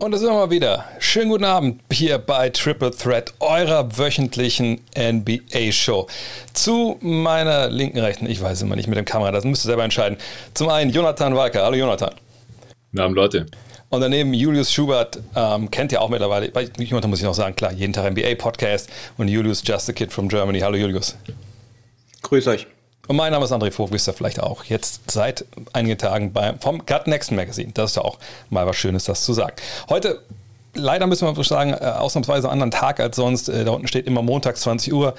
Und da sind wir mal wieder. Schönen guten Abend hier bei Triple Threat, eurer wöchentlichen NBA-Show. Zu meiner linken, rechten, ich weiß immer nicht mit dem Kamera, das müsst ihr selber entscheiden. Zum einen Jonathan Walker. Hallo Jonathan. Guten Abend, Leute. Und daneben Julius Schubert, ähm, kennt ihr auch mittlerweile. Jonathan muss ich noch sagen, klar, jeden Tag NBA-Podcast. Und Julius, Just a Kid from Germany. Hallo Julius. Grüß euch. Und mein Name ist André Vogt, wisst ihr vielleicht auch. Jetzt seit einigen Tagen bei, vom Gut Next Magazine. Das ist ja auch mal was Schönes, das zu sagen. Heute leider müssen wir sagen, äh, ausnahmsweise einen anderen Tag als sonst. Äh, da unten steht immer montags 20 Uhr.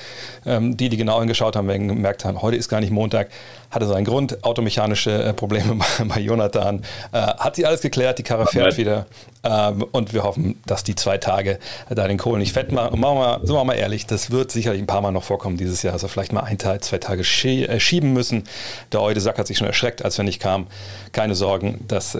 Ähm, die, die genau hingeschaut haben, werden gemerkt haben, heute ist gar nicht Montag. Hatte seinen Grund, automechanische äh, Probleme bei Jonathan. Hat sie alles geklärt, die Karre fährt wieder. Ähm, und wir hoffen, dass die zwei Tage da den Kohl nicht fett machen. Und machen wir, sind wir mal ehrlich, das wird sicherlich ein paar Mal noch vorkommen dieses Jahr, wir vielleicht mal ein Tag, zwei Tage schieben müssen. Der heute Sack hat sich schon erschreckt, als wir nicht kamen. Keine Sorgen, das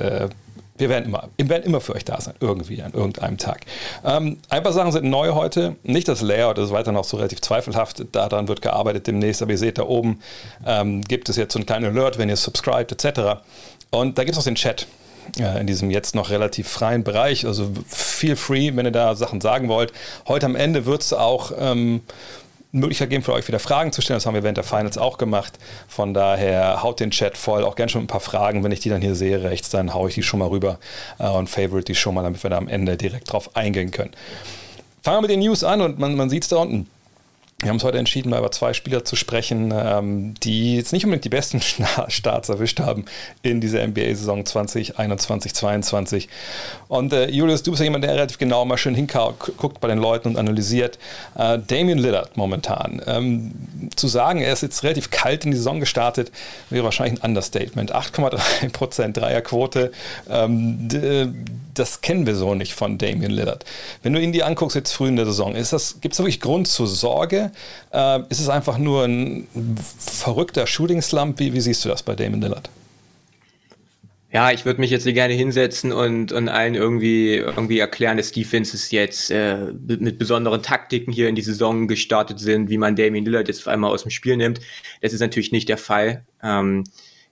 wir werden immer, wir werden immer für euch da sein, irgendwie an irgendeinem Tag. Ähm, ein paar Sachen sind neu heute. Nicht das Layout das ist weiter noch so relativ zweifelhaft. Daran wird gearbeitet demnächst. Aber ihr seht da oben ähm, gibt es jetzt so einen kleinen Alert, wenn ihr subscribt etc. Und da gibt es noch den Chat in diesem jetzt noch relativ freien Bereich. Also feel free, wenn ihr da Sachen sagen wollt. Heute am Ende wird es auch ähm, Möglichkeit geben für euch wieder Fragen zu stellen. Das haben wir während der Finals auch gemacht. Von daher haut den Chat voll. Auch gerne schon ein paar Fragen. Wenn ich die dann hier sehe rechts, dann haue ich die schon mal rüber äh, und favorite die schon mal, damit wir da am Ende direkt drauf eingehen können. Fangen wir mit den News an und man, man sieht es da unten. Wir haben uns heute entschieden, mal über zwei Spieler zu sprechen, ähm, die jetzt nicht unbedingt die besten Starts erwischt haben in dieser NBA-Saison 2021, 2022. Und äh, Julius, du bist ja jemand, der relativ genau mal schön hinguckt bei den Leuten und analysiert. Äh, Damian Lillard momentan. Ähm, zu sagen, er ist jetzt relativ kalt in die Saison gestartet, wäre wahrscheinlich ein Understatement. 8,3% Dreierquote. Ähm, das kennen wir so nicht von Damian Lillard. Wenn du ihn dir anguckst jetzt früh in der Saison, gibt es wirklich Grund zur Sorge? Äh, ist es einfach nur ein verrückter Shooting-Slump? Wie, wie siehst du das bei Damian Lillard? Ja, ich würde mich jetzt hier gerne hinsetzen und, und allen irgendwie, irgendwie erklären, dass Defenses jetzt äh, mit besonderen Taktiken hier in die Saison gestartet sind, wie man Damien Lillard jetzt auf einmal aus dem Spiel nimmt. Das ist natürlich nicht der Fall. Ähm,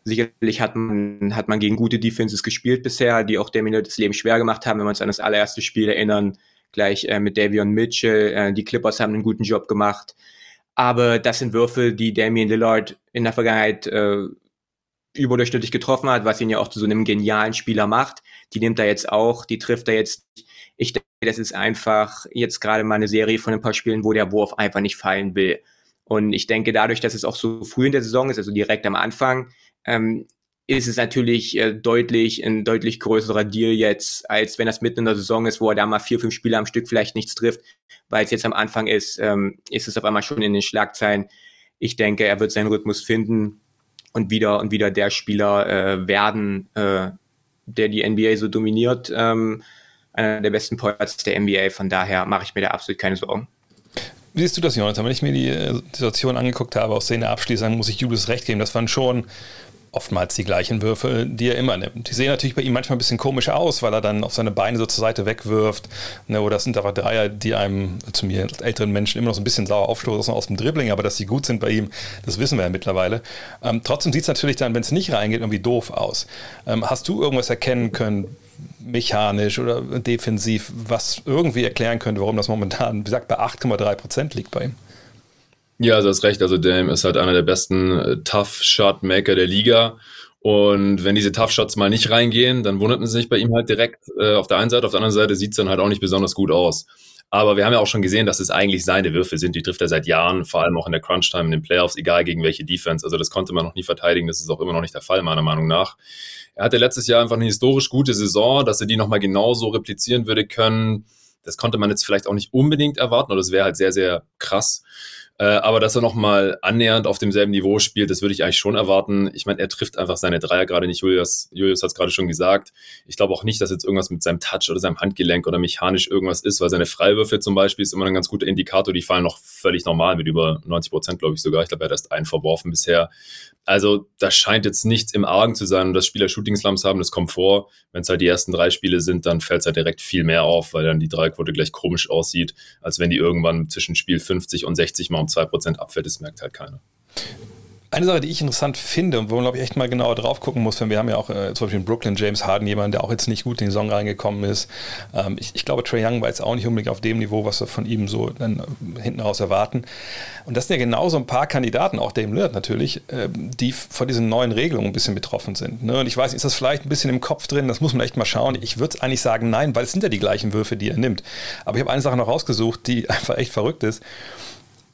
Sicherlich hat man, hat man gegen gute Defenses gespielt bisher, die auch Damien das Leben schwer gemacht haben, wenn wir uns an das allererste Spiel erinnern, gleich äh, mit Davion Mitchell. Äh, die Clippers haben einen guten Job gemacht. Aber das sind Würfe, die Damien Lillard in der Vergangenheit äh, überdurchschnittlich getroffen hat, was ihn ja auch zu so einem genialen Spieler macht. Die nimmt er jetzt auch, die trifft er jetzt. Ich denke, das ist einfach jetzt gerade mal eine Serie von ein paar Spielen, wo der Wurf einfach nicht fallen will. Und ich denke, dadurch, dass es auch so früh in der Saison ist, also direkt am Anfang, ähm, ist es natürlich äh, deutlich ein deutlich größerer Deal jetzt, als wenn das mitten in der Saison ist, wo er da mal vier, fünf Spiele am Stück vielleicht nichts trifft, weil es jetzt am Anfang ist, ähm, ist es auf einmal schon in den Schlagzeilen. Ich denke, er wird seinen Rhythmus finden und wieder und wieder der Spieler äh, werden, äh, der die NBA so dominiert. Ähm, einer der besten Points der NBA. Von daher mache ich mir da absolut keine Sorgen. Wie siehst du das, Jonathan? Wenn ich mir die äh, Situation angeguckt habe, aus Szene abschließend, muss ich Julius recht geben. Das waren schon oftmals die gleichen Würfe, die er immer nimmt. Die sehen natürlich bei ihm manchmal ein bisschen komisch aus, weil er dann auf seine Beine so zur Seite wegwirft. Ne, oder das sind aber Dreier, die einem zu mir älteren Menschen immer noch so ein bisschen sauer aufstoßen aus dem Dribbling, aber dass sie gut sind bei ihm, das wissen wir ja mittlerweile. Ähm, trotzdem sieht es natürlich dann, wenn es nicht reingeht, irgendwie doof aus. Ähm, hast du irgendwas erkennen können, mechanisch oder defensiv, was irgendwie erklären könnte, warum das momentan, wie gesagt, bei 8,3 Prozent liegt bei ihm? Ja, also hast recht. Also Dame ist halt einer der besten äh, Tough-Shot-Maker der Liga. Und wenn diese Tough Shots mal nicht reingehen, dann wundert man sich bei ihm halt direkt äh, auf der einen Seite. Auf der anderen Seite sieht es dann halt auch nicht besonders gut aus. Aber wir haben ja auch schon gesehen, dass es eigentlich seine Würfe sind. Die trifft er seit Jahren, vor allem auch in der Crunch-Time, in den Playoffs, egal gegen welche Defense. Also das konnte man noch nie verteidigen. Das ist auch immer noch nicht der Fall, meiner Meinung nach. Er hatte letztes Jahr einfach eine historisch gute Saison, dass er die nochmal genauso replizieren würde können. Das konnte man jetzt vielleicht auch nicht unbedingt erwarten, oder das wäre halt sehr, sehr krass. Äh, aber dass er nochmal annähernd auf demselben Niveau spielt, das würde ich eigentlich schon erwarten. Ich meine, er trifft einfach seine Dreier gerade nicht. Julius, Julius hat es gerade schon gesagt. Ich glaube auch nicht, dass jetzt irgendwas mit seinem Touch oder seinem Handgelenk oder mechanisch irgendwas ist, weil seine Freiwürfe zum Beispiel ist immer ein ganz guter Indikator. Die fallen noch völlig normal mit über 90 Prozent, glaube ich sogar. Ich glaube, er hat erst einen verworfen bisher. Also da scheint jetzt nichts im Argen zu sein dass Spieler Shooting-Slums haben, das kommt vor. Wenn es halt die ersten drei Spiele sind, dann fällt es halt direkt viel mehr auf, weil dann die Dreiquote gleich komisch aussieht, als wenn die irgendwann zwischen Spiel 50 und 60 mal um 2% abfällt. Das merkt halt keiner. Eine Sache, die ich interessant finde und wo man, glaube ich, echt mal genauer drauf gucken muss, wenn wir haben ja auch äh, zum Beispiel in Brooklyn James Harden, jemanden, der auch jetzt nicht gut in die Saison reingekommen ist. Ähm, ich, ich, glaube, Trey Young war jetzt auch nicht unbedingt auf dem Niveau, was wir von ihm so dann äh, hinten raus erwarten. Und das sind ja genau so ein paar Kandidaten, auch Dame Lillard natürlich, äh, die von diesen neuen Regelungen ein bisschen betroffen sind. Ne? Und ich weiß, ist das vielleicht ein bisschen im Kopf drin, das muss man echt mal schauen. Ich würde eigentlich sagen, nein, weil es sind ja die gleichen Würfe, die er nimmt. Aber ich habe eine Sache noch rausgesucht, die einfach echt verrückt ist.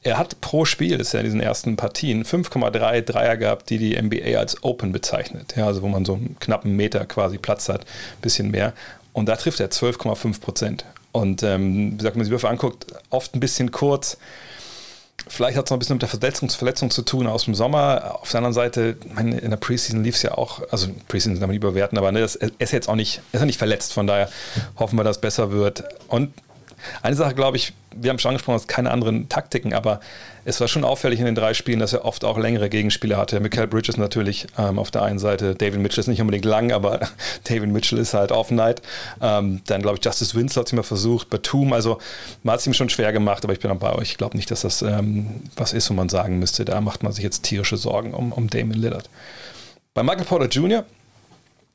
Er hat pro Spiel, das ist ja in diesen ersten Partien, 5,3 Dreier gehabt, die die NBA als Open bezeichnet. Ja, also wo man so einen knappen Meter quasi Platz hat, bisschen mehr. Und da trifft er 12,5 Prozent. Und ähm, wie gesagt, wenn man sich Würfe anguckt, oft ein bisschen kurz. Vielleicht hat es noch ein bisschen mit der Verletzungs Verletzung zu tun aus dem Sommer. Auf der anderen Seite, meine, in der Preseason lief es ja auch, also Preseason kann man nicht überwerten, aber ne, das, er ist jetzt auch nicht, ist nicht verletzt, von daher hoffen wir, dass es besser wird. Und eine Sache, glaube ich, wir haben schon angesprochen, es keine anderen Taktiken, aber es war schon auffällig in den drei Spielen, dass er oft auch längere Gegenspieler hatte. Michael Bridges natürlich ähm, auf der einen Seite, David Mitchell ist nicht unbedingt lang, aber David Mitchell ist halt off night. Ähm, dann glaube ich, Justice Winslow hat es immer versucht, Batum, also man hat es ihm schon schwer gemacht, aber ich bin auch bei euch. Ich glaube nicht, dass das ähm, was ist, wo man sagen müsste, da macht man sich jetzt tierische Sorgen um, um Damon Lillard. Bei Michael Porter Jr.,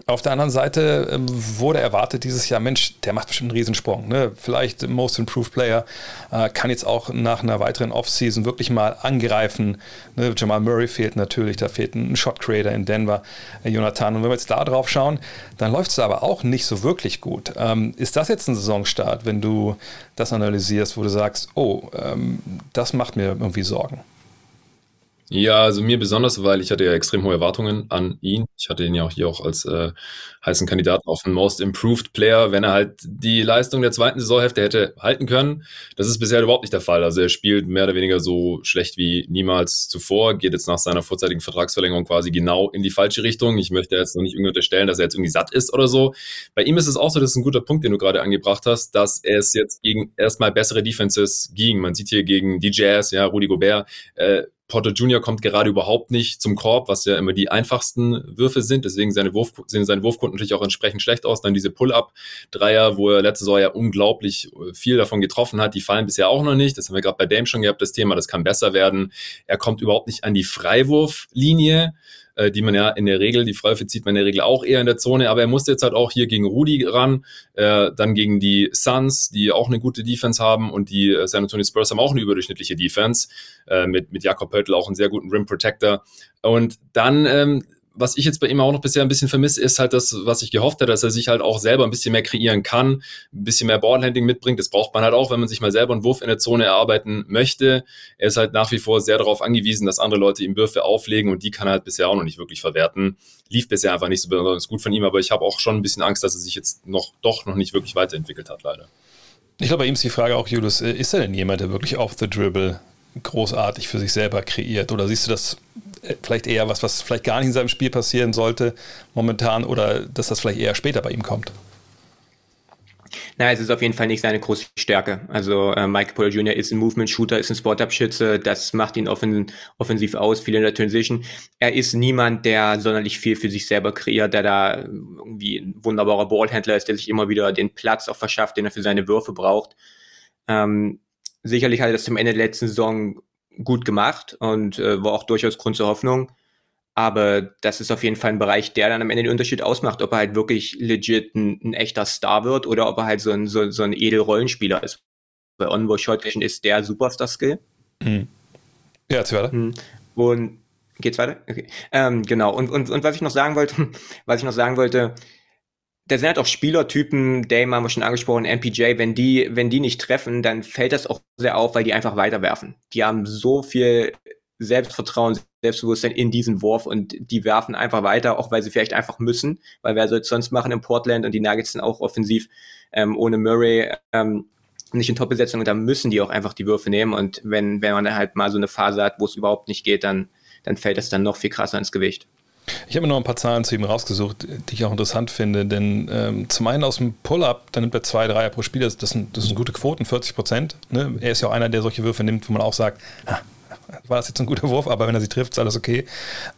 auf der anderen Seite ähm, wurde erwartet dieses Jahr, Mensch, der macht bestimmt einen Riesensprung. Ne? Vielleicht Most Improved Player, äh, kann jetzt auch nach einer weiteren Offseason wirklich mal angreifen. Ne? Jamal Murray fehlt natürlich, da fehlt ein Shot Creator in Denver, äh, Jonathan. Und wenn wir jetzt da drauf schauen, dann läuft es aber auch nicht so wirklich gut. Ähm, ist das jetzt ein Saisonstart, wenn du das analysierst, wo du sagst, oh, ähm, das macht mir irgendwie Sorgen? Ja, also mir besonders, weil ich hatte ja extrem hohe Erwartungen an ihn. Ich hatte ihn ja auch hier auch als äh, heißen Kandidaten auf den Most Improved Player, wenn er halt die Leistung der zweiten Saisonhälfte hätte halten können. Das ist bisher überhaupt nicht der Fall. Also er spielt mehr oder weniger so schlecht wie niemals zuvor, geht jetzt nach seiner vorzeitigen Vertragsverlängerung quasi genau in die falsche Richtung. Ich möchte jetzt noch nicht irgendwie unterstellen, dass er jetzt irgendwie satt ist oder so. Bei ihm ist es auch so, das ist ein guter Punkt, den du gerade angebracht hast, dass es jetzt gegen erstmal bessere Defenses ging. Man sieht hier gegen die Jazz, ja, Rudi Gobert, äh, Porter Jr. kommt gerade überhaupt nicht zum Korb, was ja immer die einfachsten Würfe sind. Deswegen seine Wurf, sehen seine Wurfquoten natürlich auch entsprechend schlecht aus. Dann diese Pull-Up-Dreier, wo er letzte Saison ja unglaublich äh, viel davon getroffen hat, die fallen bisher auch noch nicht. Das haben wir gerade bei Dame schon gehabt, das Thema. Das kann besser werden. Er kommt überhaupt nicht an die Freiwurflinie äh, die man ja in der Regel, die Freiwürfe zieht man in der Regel auch eher in der Zone, aber er musste jetzt halt auch hier gegen Rudi ran, äh, dann gegen die Suns, die auch eine gute Defense haben und die äh, San Antonio Spurs haben auch eine überdurchschnittliche Defense, äh, mit, mit Jakob Pöltl auch einen sehr guten Rim Protector. Und dann ähm, was ich jetzt bei ihm auch noch bisher ein bisschen vermisse, ist halt das, was ich gehofft habe, dass er sich halt auch selber ein bisschen mehr kreieren kann, ein bisschen mehr Ballhandling mitbringt. Das braucht man halt auch, wenn man sich mal selber einen Wurf in der Zone erarbeiten möchte. Er ist halt nach wie vor sehr darauf angewiesen, dass andere Leute ihm Würfe auflegen und die kann er halt bisher auch noch nicht wirklich verwerten. Lief bisher einfach nicht so besonders gut von ihm, aber ich habe auch schon ein bisschen Angst, dass er sich jetzt noch doch noch nicht wirklich weiterentwickelt hat, leider. Ich glaube, bei ihm ist die Frage auch, Julius, äh, ist er denn jemand, der wirklich off the dribble großartig für sich selber kreiert? Oder siehst du das vielleicht eher was, was vielleicht gar nicht in seinem Spiel passieren sollte momentan oder dass das vielleicht eher später bei ihm kommt? Naja, es ist auf jeden Fall nicht seine große Stärke. Also äh, Mike Porter Jr. ist ein Movement-Shooter, ist ein Spot-Up-Schütze, das macht ihn offen, offensiv aus, viel in der Transition. Er ist niemand, der sonderlich viel für sich selber kreiert, der da irgendwie ein wunderbarer Ballhändler ist, der sich immer wieder den Platz auch verschafft, den er für seine Würfe braucht. Ähm, sicherlich hat er das zum Ende der letzten Saison gut gemacht und äh, war auch durchaus Grund zur Hoffnung. Aber das ist auf jeden Fall ein Bereich, der dann am Ende den Unterschied ausmacht, ob er halt wirklich legit ein, ein echter Star wird oder ob er halt so ein, so, so ein Edelrollenspieler ist. Bei Onboard Shot Vision ist der Superstar-Skill. Mhm. Ja, jetzt weiter. Mhm. Und geht's weiter? Okay. Ähm, genau. Und, und, und was ich noch sagen wollte, was ich noch sagen wollte, da sind halt auch Spielertypen, Dame haben wir schon angesprochen, MPJ, wenn die, wenn die nicht treffen, dann fällt das auch sehr auf, weil die einfach weiterwerfen. Die haben so viel Selbstvertrauen, Selbstbewusstsein in diesen Wurf und die werfen einfach weiter, auch weil sie vielleicht einfach müssen, weil wer soll es sonst machen in Portland und die Nuggets sind auch offensiv ähm, ohne Murray ähm, nicht in Top-Besetzung und da müssen die auch einfach die Würfe nehmen und wenn, wenn man halt mal so eine Phase hat, wo es überhaupt nicht geht, dann, dann fällt das dann noch viel krasser ins Gewicht. Ich habe mir noch ein paar Zahlen zu ihm rausgesucht, die ich auch interessant finde, denn ähm, zum einen aus dem Pull-Up, da nimmt er zwei Dreier pro Spiel, das, das, sind, das sind gute Quoten, 40 Prozent. Ne? Er ist ja auch einer, der solche Würfe nimmt, wo man auch sagt, ah, war das jetzt ein guter Wurf, aber wenn er sie trifft, ist alles okay.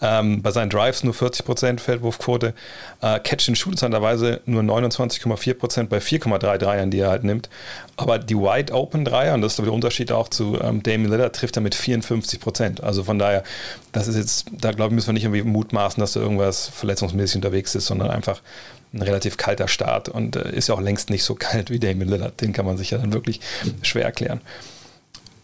Ähm, bei seinen Drives nur 40% Feldwurfquote. Äh, Catch and Shoot interessanterweise nur 29,4% bei 4,3 Dreiern, die er halt nimmt. Aber die Wide Open Dreier, und das ist der Unterschied auch zu ähm, Damian Lillard, trifft er mit 54%. Also von daher, das ist jetzt, da glaube ich, müssen wir nicht irgendwie mutmaßen, dass da irgendwas verletzungsmäßig unterwegs ist, sondern einfach ein relativ kalter Start und äh, ist ja auch längst nicht so kalt wie Damien Lillard. Den kann man sich ja dann wirklich schwer erklären.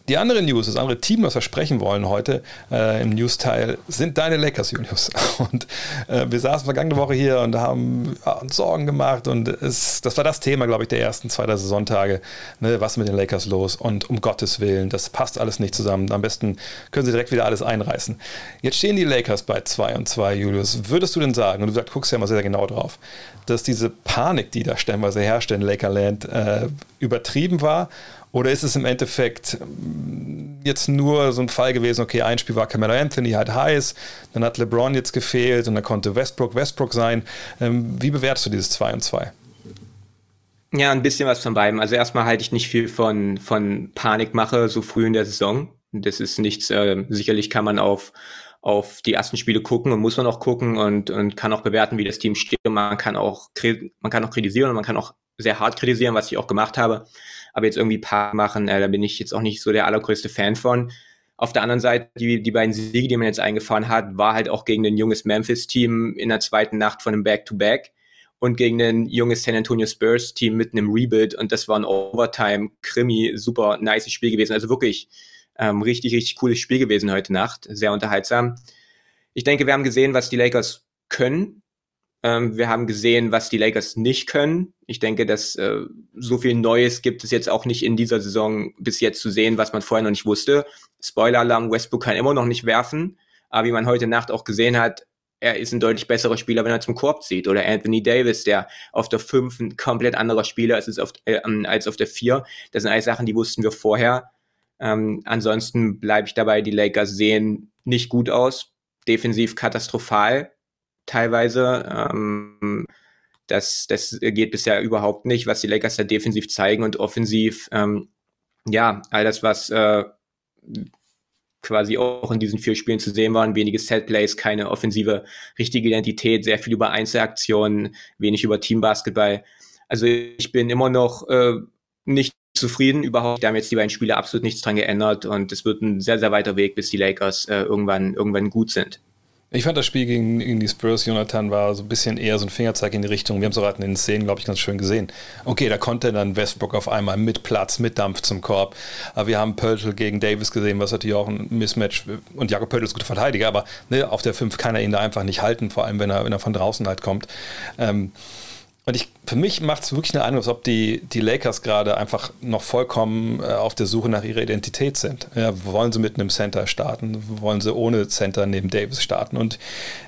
Die andere News, das andere Team, was wir sprechen wollen heute äh, im News-Teil, sind deine Lakers, Julius. Und äh, wir saßen vergangene Woche hier und haben ja, uns Sorgen gemacht. Und es, das war das Thema, glaube ich, der ersten zwei der Saisonttage. Ne, was ist mit den Lakers los? Und um Gottes Willen, das passt alles nicht zusammen. Am besten können sie direkt wieder alles einreißen. Jetzt stehen die Lakers bei 2 und 2, Julius. Würdest du denn sagen, und du sagst, guckst ja mal sehr genau drauf, dass diese Panik, die da stellenweise herrscht in Lakerland, äh, übertrieben war? Oder ist es im Endeffekt mm, jetzt nur so ein Fall gewesen, okay, ein Spiel war Camelo Anthony halt heiß, dann hat LeBron jetzt gefehlt und dann konnte Westbrook Westbrook sein. Ähm, wie bewertest du dieses 2 und 2? Ja, ein bisschen was von beiden. Also erstmal halte ich nicht viel von, von Panikmache so früh in der Saison. Das ist nichts, äh, sicherlich kann man auf, auf die ersten Spiele gucken und muss man auch gucken und, und kann auch bewerten, wie das Team steht. Man kann auch, man kann auch kritisieren und man kann auch sehr hart kritisieren, was ich auch gemacht habe. Aber jetzt irgendwie Paar machen, äh, da bin ich jetzt auch nicht so der allergrößte Fan von. Auf der anderen Seite, die, die beiden Siege, die man jetzt eingefahren hat, war halt auch gegen ein junges Memphis-Team in der zweiten Nacht von einem Back-to-Back und gegen ein junges San Antonio Spurs-Team mit einem Rebuild. Und das war ein Overtime-Krimi, super nice Spiel gewesen. Also wirklich ähm, richtig, richtig cooles Spiel gewesen heute Nacht. Sehr unterhaltsam. Ich denke, wir haben gesehen, was die Lakers können. Ähm, wir haben gesehen, was die Lakers nicht können. Ich denke, dass äh, so viel Neues gibt es jetzt auch nicht in dieser Saison bis jetzt zu sehen, was man vorher noch nicht wusste. Spoiler-Alarm, Westbrook kann immer noch nicht werfen. Aber wie man heute Nacht auch gesehen hat, er ist ein deutlich besserer Spieler, wenn er zum Korb zieht. Oder Anthony Davis, der auf der 5 ein komplett anderer Spieler ist auf, äh, als auf der 4. Das sind alles Sachen, die wussten wir vorher. Ähm, ansonsten bleibe ich dabei, die Lakers sehen nicht gut aus. Defensiv katastrophal teilweise. Ähm, das, das geht bisher überhaupt nicht, was die Lakers da defensiv zeigen und offensiv. Ähm, ja, all das, was äh, quasi auch in diesen vier Spielen zu sehen waren, wenige Setplays, keine offensive richtige Identität, sehr viel über Einzelaktionen, wenig über Teambasketball. Also ich bin immer noch äh, nicht zufrieden überhaupt. Da haben jetzt die beiden Spiele absolut nichts dran geändert und es wird ein sehr, sehr weiter Weg, bis die Lakers äh, irgendwann, irgendwann gut sind. Ich fand das Spiel gegen, gegen die Spurs, Jonathan, war so ein bisschen eher so ein Fingerzeig in die Richtung. Wir haben es auch in den Szenen, glaube ich, ganz schön gesehen. Okay, da konnte dann Westbrook auf einmal mit Platz, mit Dampf zum Korb. Aber wir haben Pöltl gegen Davis gesehen, was natürlich auch ein Mismatch. Und Jakob Pöltl ist guter Verteidiger, aber ne, auf der 5 kann er ihn da einfach nicht halten, vor allem wenn er, wenn er von draußen halt kommt. Ähm, und ich, für mich macht es wirklich eine Ahnung, als ob die, die Lakers gerade einfach noch vollkommen äh, auf der Suche nach ihrer Identität sind. Ja, wollen sie mit einem Center starten? Wollen sie ohne Center neben Davis starten? Und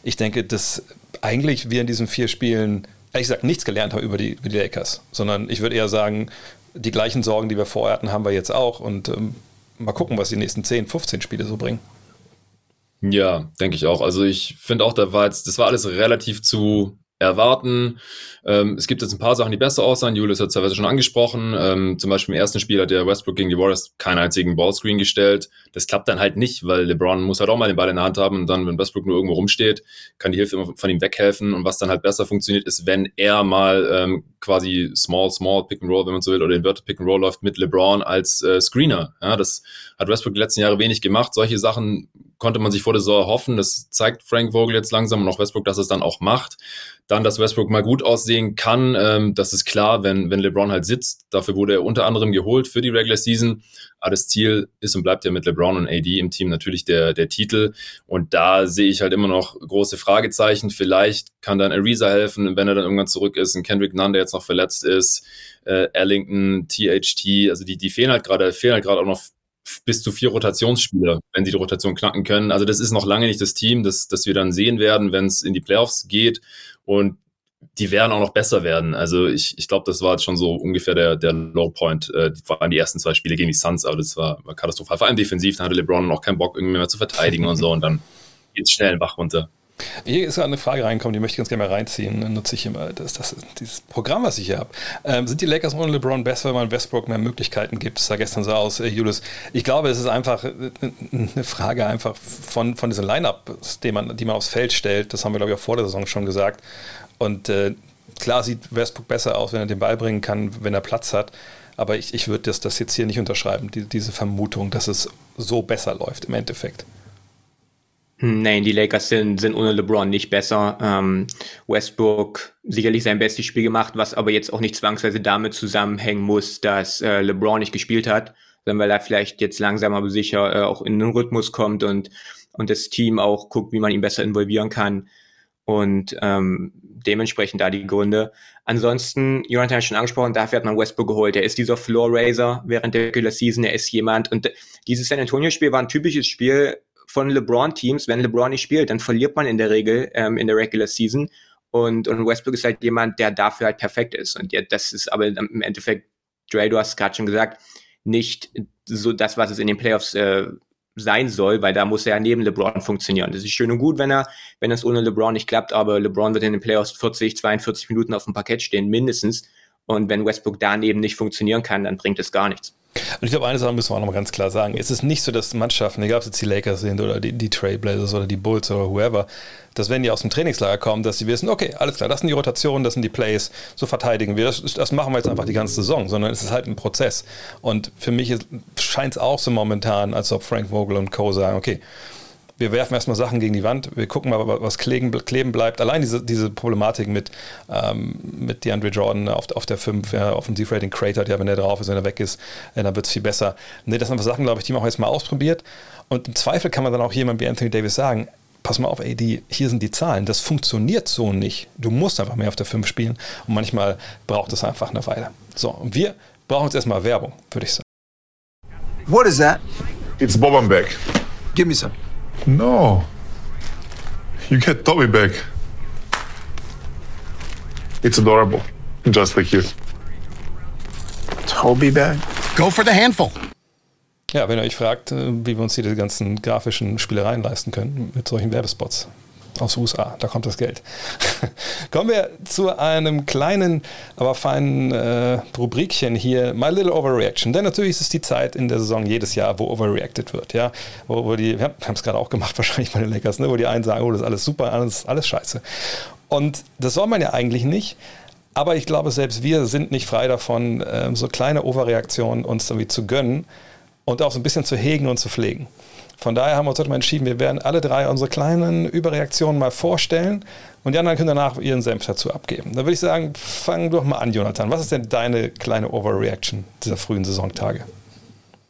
ich denke, dass eigentlich wir in diesen vier Spielen, ehrlich gesagt, nichts gelernt haben über die, über die Lakers, sondern ich würde eher sagen, die gleichen Sorgen, die wir vorher hatten, haben wir jetzt auch. Und ähm, mal gucken, was die nächsten 10, 15 Spiele so bringen. Ja, denke ich auch. Also ich finde auch, da war jetzt, das war alles relativ zu erwarten. Ähm, es gibt jetzt ein paar Sachen, die besser aussahen. Julius hat es teilweise schon angesprochen. Ähm, zum Beispiel im ersten Spiel hat der Westbrook gegen die Warriors keinen einzigen Ballscreen gestellt. Das klappt dann halt nicht, weil LeBron muss halt auch mal den Ball in der Hand haben und dann, wenn Westbrook nur irgendwo rumsteht, kann die Hilfe immer von ihm weghelfen. Und was dann halt besser funktioniert, ist, wenn er mal ähm, quasi small, small Pick and Roll, wenn man so will, oder Inverted Pick and Roll läuft mit LeBron als äh, Screener. Ja, das hat Westbrook die letzten Jahre wenig gemacht. Solche Sachen konnte man sich vor der Saison hoffen. Das zeigt Frank Vogel jetzt langsam und auch Westbrook, dass es dann auch macht. Dann, dass Westbrook mal gut aussehen kann, ähm, das ist klar, wenn, wenn LeBron halt sitzt. Dafür wurde er unter anderem geholt für die Regular Season. Aber das Ziel ist und bleibt ja mit LeBron und AD im Team natürlich der, der Titel. Und da sehe ich halt immer noch große Fragezeichen. Vielleicht kann dann Ariza helfen, wenn er dann irgendwann zurück ist. Ein Kendrick Nunn, der jetzt noch verletzt ist. Äh, Ellington, THT, also die, die fehlen halt gerade, fehlen halt gerade auch noch bis zu vier Rotationsspieler, wenn sie die Rotation knacken können. Also das ist noch lange nicht das Team, das, das wir dann sehen werden, wenn es in die Playoffs geht. Und die werden auch noch besser werden. Also ich, ich glaube, das war jetzt schon so ungefähr der, der Low Point. Äh, vor allem die ersten zwei Spiele gegen die Suns, aber das war, war katastrophal. Vor allem defensiv, da hatte LeBron noch keinen Bock, irgendwie mehr zu verteidigen und so und dann geht es schnell Bach runter. Hier ist eine Frage reingekommen, die möchte ich ganz gerne mal reinziehen. Dann nutze ich immer das, das, dieses Programm, was ich hier habe. Ähm, sind die Lakers ohne LeBron besser, wenn man Westbrook mehr Möglichkeiten gibt? Das sah gestern so aus, äh, Julius. Ich glaube, es ist einfach äh, eine Frage einfach von, von diesen Line-Ups, die man, die man aufs Feld stellt. Das haben wir, glaube ich, auch vor der Saison schon gesagt. Und äh, klar sieht Westbrook besser aus, wenn er den Ball bringen kann, wenn er Platz hat. Aber ich, ich würde das, das jetzt hier nicht unterschreiben, die, diese Vermutung, dass es so besser läuft im Endeffekt. Hm, nein, die Lakers sind, sind ohne LeBron nicht besser. Ähm, Westbrook sicherlich sein bestes Spiel gemacht, was aber jetzt auch nicht zwangsweise damit zusammenhängen muss, dass äh, LeBron nicht gespielt hat, sondern weil er vielleicht jetzt langsam aber sicher äh, auch in den Rhythmus kommt und, und das Team auch guckt, wie man ihn besser involvieren kann. Und ähm, dementsprechend da die Gründe. Ansonsten, Jonathan hat schon angesprochen, dafür hat man Westbrook geholt. Er ist dieser Floor Raiser während der Regular Season. Er ist jemand. Und dieses San Antonio Spiel war ein typisches Spiel, von LeBron-Teams, wenn LeBron nicht spielt, dann verliert man in der Regel ähm, in der Regular Season. Und, und Westbrook ist halt jemand, der dafür halt perfekt ist. Und ja, das ist aber im Endeffekt, Dre, du hast gerade schon gesagt, nicht so das, was es in den Playoffs äh, sein soll, weil da muss er ja neben LeBron funktionieren. Das ist schön und gut, wenn er, wenn es ohne LeBron nicht klappt, aber LeBron wird in den Playoffs 40, 42 Minuten auf dem Parkett stehen, mindestens. Und wenn Westbrook daneben nicht funktionieren kann, dann bringt es gar nichts. Und ich glaube, eine Sache müssen wir auch noch mal ganz klar sagen. Es ist nicht so, dass Mannschaften, egal ob es jetzt die Lakers sind oder die, die Trailblazers oder die Bulls oder whoever, dass wenn die aus dem Trainingslager kommen, dass sie wissen, okay, alles klar, das sind die Rotationen, das sind die Plays, so verteidigen wir. Das, das machen wir jetzt einfach die ganze Saison, sondern es ist halt ein Prozess. Und für mich scheint es auch so momentan, als ob Frank Vogel und Co. sagen, okay, wir werfen erstmal Sachen gegen die Wand, wir gucken mal, was kleben, kleben bleibt. Allein diese, diese Problematik mit, ähm, mit DeAndre Jordan auf, auf der 5, ja, Offensivrating cratert, ja, wenn er drauf ist, wenn er weg ist, dann wird es viel besser. Nee, das sind einfach Sachen, glaube ich, die man auch jetzt mal ausprobiert. Und im Zweifel kann man dann auch jemand wie Anthony Davis sagen, pass mal auf, ey, die, hier sind die Zahlen, das funktioniert so nicht. Du musst einfach mehr auf der 5 spielen und manchmal braucht es einfach eine Weile. So, und wir brauchen jetzt erstmal Werbung, würde ich sagen. What is that? It's Bobanbeck. Give me some. No. You get Toby back. It's adorable. Just like you. Toby back? Go for the handful. Ja, wenn ihr euch fragt, äh, wie wir uns hier die ganzen grafischen Spielereien leisten können mit solchen Werbespots, aus USA. Da kommt das Geld. Kommen wir zu einem kleinen, aber feinen äh, Rubrikchen hier, My Little Overreaction. Denn natürlich ist es die Zeit in der Saison jedes Jahr, wo overreacted wird. Ja? Wo, wo die, wir haben es gerade auch gemacht, wahrscheinlich bei den Lakers, ne? wo die einen sagen, oh, das ist alles super, alles, alles scheiße. Und das soll man ja eigentlich nicht. Aber ich glaube, selbst wir sind nicht frei davon, äh, so kleine Overreaktionen uns irgendwie zu gönnen und auch so ein bisschen zu hegen und zu pflegen. Von daher haben wir uns heute mal entschieden, wir werden alle drei unsere kleinen Überreaktionen mal vorstellen und die anderen können danach ihren Senf dazu abgeben. Dann würde ich sagen, fang doch mal an, Jonathan. Was ist denn deine kleine Overreaction dieser frühen Saisontage?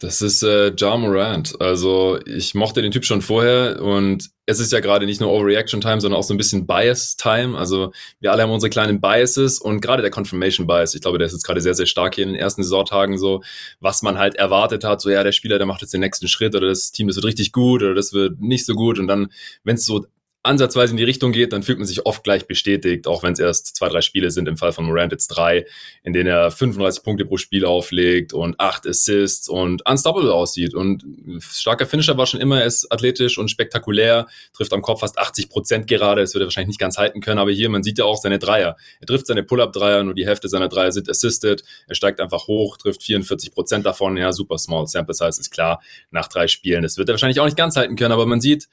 Das ist äh, Ja Morant. Also ich mochte den Typ schon vorher und es ist ja gerade nicht nur Overreaction Time, sondern auch so ein bisschen Bias Time. Also wir alle haben unsere kleinen Biases und gerade der Confirmation Bias, ich glaube, der ist jetzt gerade sehr, sehr stark hier in den ersten Saisontagen so, was man halt erwartet hat, so ja, der Spieler, der macht jetzt den nächsten Schritt oder das Team, das wird richtig gut oder das wird nicht so gut und dann, wenn es so ansatzweise in die Richtung geht, dann fühlt man sich oft gleich bestätigt, auch wenn es erst zwei, drei Spiele sind, im Fall von Morant jetzt drei, in denen er 35 Punkte pro Spiel auflegt und acht Assists und unstoppable aussieht. Und starker Finisher war schon immer, er ist athletisch und spektakulär, trifft am Kopf fast 80 Prozent gerade, das wird er wahrscheinlich nicht ganz halten können, aber hier, man sieht ja auch seine Dreier. Er trifft seine Pull-Up-Dreier, nur die Hälfte seiner Dreier sind assisted, er steigt einfach hoch, trifft 44 Prozent davon, ja, super small sample size ist klar, nach drei Spielen. Das wird er wahrscheinlich auch nicht ganz halten können, aber man sieht,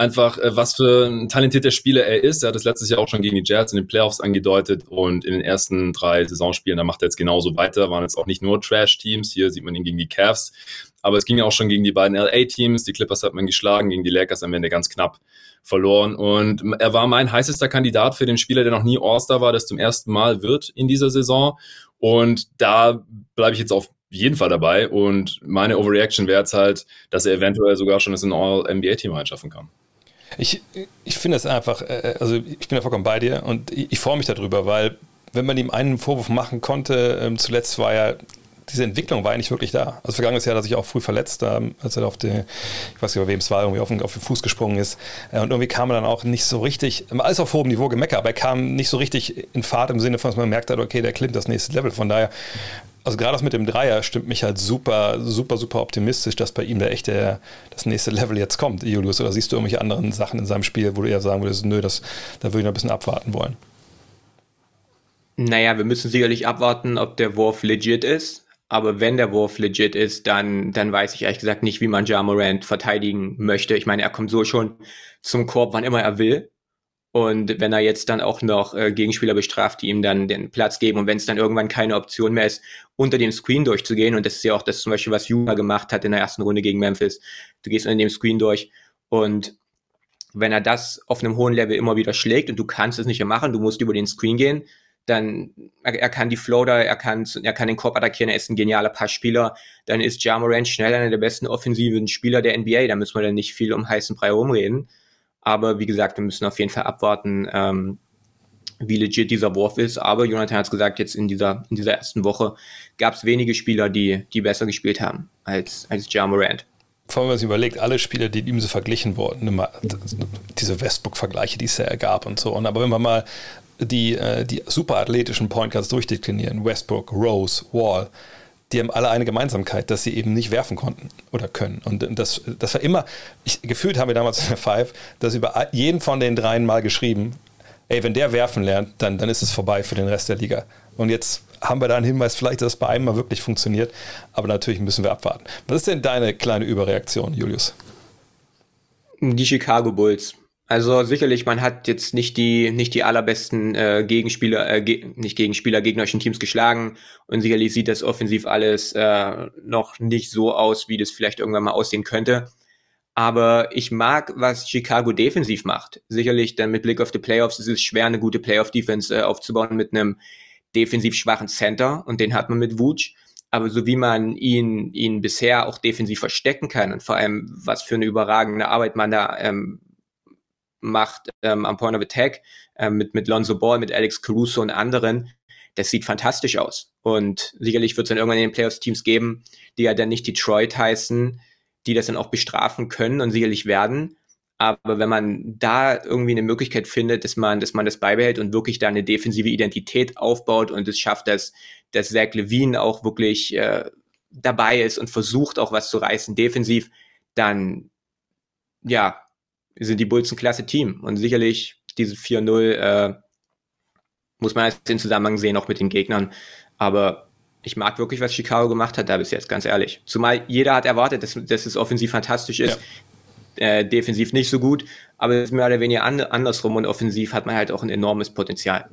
einfach, äh, was für ein talentierter Spieler er ist. Er hat das letztes Jahr auch schon gegen die Jazz in den Playoffs angedeutet und in den ersten drei Saisonspielen, da macht er jetzt genauso weiter. Waren jetzt auch nicht nur Trash-Teams. Hier sieht man ihn gegen die Cavs. Aber es ging ja auch schon gegen die beiden LA-Teams. Die Clippers hat man geschlagen, gegen die Lakers am Ende ganz knapp verloren. Und er war mein heißester Kandidat für den Spieler, der noch nie All-Star war, das zum ersten Mal wird in dieser Saison. Und da bleibe ich jetzt auf jeden Fall dabei. Und meine Overreaction wäre jetzt halt, dass er eventuell sogar schon das in All-NBA-Team einschaffen kann. Ich, ich finde es einfach, äh, also ich bin ja vollkommen bei dir und ich, ich freue mich darüber, weil wenn man ihm einen Vorwurf machen konnte, ähm, zuletzt war ja diese Entwicklung war eigentlich wirklich da. Also vergangenes Jahr hat er sich auch früh verletzt, als er auf den, ich weiß nicht, wem es war, irgendwie auf den, auf den Fuß gesprungen ist. Äh, und irgendwie kam er dann auch nicht so richtig, alles auf hohem Niveau gemeckert, aber er kam nicht so richtig in Fahrt im Sinne von, dass man merkt hat, okay, der klimmt das nächste Level. Von daher also gerade das mit dem Dreier stimmt mich halt super, super, super optimistisch, dass bei ihm da echt der, das nächste Level jetzt kommt, Julius. Oder siehst du irgendwelche anderen Sachen in seinem Spiel, wo du eher sagen würdest, nö, das, da würde ich noch ein bisschen abwarten wollen? Naja, wir müssen sicherlich abwarten, ob der Wurf legit ist. Aber wenn der Wurf legit ist, dann, dann weiß ich ehrlich gesagt nicht, wie man Ja Morant verteidigen möchte. Ich meine, er kommt so schon zum Korb, wann immer er will. Und wenn er jetzt dann auch noch äh, Gegenspieler bestraft, die ihm dann den Platz geben und wenn es dann irgendwann keine Option mehr ist, unter dem Screen durchzugehen, und das ist ja auch das zum Beispiel, was Juma gemacht hat in der ersten Runde gegen Memphis, du gehst unter dem Screen durch und wenn er das auf einem hohen Level immer wieder schlägt und du kannst es nicht mehr machen, du musst über den Screen gehen, dann er, er kann die Floater, er kann, er kann den Korb attackieren, er ist ein genialer Passspieler, dann ist Jamoran schnell einer der besten offensiven Spieler der NBA, da müssen wir dann nicht viel um heißen Brei rumreden. Aber wie gesagt, wir müssen auf jeden Fall abwarten, ähm, wie legit dieser Wurf ist. Aber Jonathan hat es gesagt, jetzt in dieser, in dieser ersten Woche gab es wenige Spieler, die, die besser gespielt haben als, als Ja. Vor allem, wenn man sich überlegt, alle Spieler, die ihm so verglichen wurden, diese Westbrook-Vergleiche, die es ja ergab und so. aber wenn man mal die, äh, die superathletischen Point Guards durchdeklinieren, Westbrook, Rose, Wall, die haben alle eine Gemeinsamkeit, dass sie eben nicht werfen konnten oder können. Und das, das war immer, ich, gefühlt haben wir damals in der Five das über jeden von den dreien mal geschrieben, ey, wenn der werfen lernt, dann, dann ist es vorbei für den Rest der Liga. Und jetzt haben wir da einen Hinweis, vielleicht, dass es bei einem mal wirklich funktioniert, aber natürlich müssen wir abwarten. Was ist denn deine kleine Überreaktion, Julius? Die Chicago Bulls. Also sicherlich, man hat jetzt nicht die nicht die allerbesten äh, Gegenspieler, äh, ge nicht Gegenspieler gegnerischen Teams geschlagen und sicherlich sieht das offensiv alles äh, noch nicht so aus, wie das vielleicht irgendwann mal aussehen könnte. Aber ich mag, was Chicago defensiv macht. Sicherlich dann mit Blick auf die Playoffs ist es schwer, eine gute Playoff-Defense äh, aufzubauen mit einem defensiv schwachen Center und den hat man mit Vooch. Aber so wie man ihn, ihn bisher auch defensiv verstecken kann und vor allem, was für eine überragende Arbeit man da ähm, macht ähm, am Point of Attack ähm, mit, mit Lonzo Ball, mit Alex Caruso und anderen, das sieht fantastisch aus. Und sicherlich wird es dann irgendwann in den Playoffs-Teams geben, die ja dann nicht Detroit heißen, die das dann auch bestrafen können und sicherlich werden. Aber wenn man da irgendwie eine Möglichkeit findet, dass man, dass man das beibehält und wirklich da eine defensive Identität aufbaut und es schafft, dass, dass Zach Levine auch wirklich äh, dabei ist und versucht auch was zu reißen defensiv, dann ja, sind die Bulls ein klasse Team. Und sicherlich diese 4-0 äh, muss man jetzt in Zusammenhang sehen, auch mit den Gegnern. Aber ich mag wirklich, was Chicago gemacht hat da bis jetzt, ganz ehrlich. Zumal jeder hat erwartet, dass, dass es offensiv fantastisch ist. Ja. Äh, defensiv nicht so gut, aber es ist mehr oder weniger an, andersrum und offensiv hat man halt auch ein enormes Potenzial.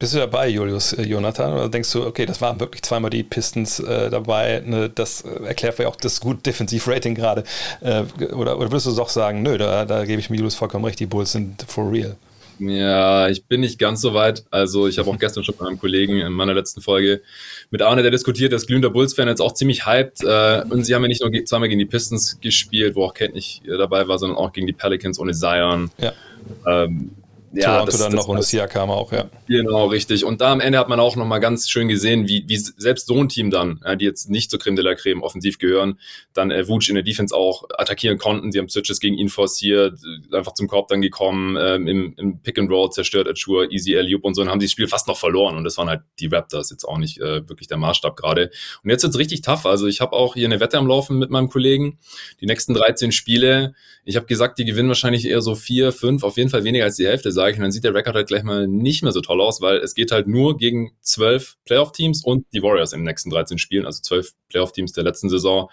Bist du dabei, Julius, äh, Jonathan? Oder denkst du, okay, das waren wirklich zweimal die Pistons äh, dabei, ne, das äh, erklärt vielleicht auch das gut Defensiv-Rating gerade. Äh, oder, oder würdest du doch sagen, nö, da, da gebe ich mir Julius vollkommen recht, die Bulls sind for real? Ja, ich bin nicht ganz so weit. Also ich habe auch gestern schon mit einem Kollegen in meiner letzten Folge mit Arne, der diskutiert, dass glühender Bulls-Fan jetzt auch ziemlich hyped. Äh, und sie haben ja nicht nur zweimal gegen die Pistons gespielt, wo auch Kate nicht äh, dabei war, sondern auch gegen die Pelicans ohne Zion. Ja. Ähm, ja, Toronto das, dann das, noch und Siakam auch, ja. Genau, richtig. Und da am Ende hat man auch nochmal ganz schön gesehen, wie, wie selbst so ein Team dann, ja, die jetzt nicht zur Creme de la Creme offensiv gehören, dann äh, Vooch in der Defense auch attackieren konnten. Sie haben Switches gegen ihn forciert, einfach zum Korb dann gekommen, ähm, im, im Pick and Roll zerstört Achua, Easy Alley und so, und haben sie das Spiel fast noch verloren. Und das waren halt die Raptors, jetzt auch nicht äh, wirklich der Maßstab gerade. Und jetzt wird's richtig tough. Also ich habe auch hier eine Wette am Laufen mit meinem Kollegen. Die nächsten 13 Spiele, ich habe gesagt, die gewinnen wahrscheinlich eher so vier, fünf, auf jeden Fall weniger als die Hälfte, sage ich. Und dann sieht der Rekord halt gleich mal nicht mehr so toll aus, weil es geht halt nur gegen zwölf Playoff-Teams und die Warriors in den nächsten 13 Spielen, also zwölf Playoff-Teams der letzten Saison.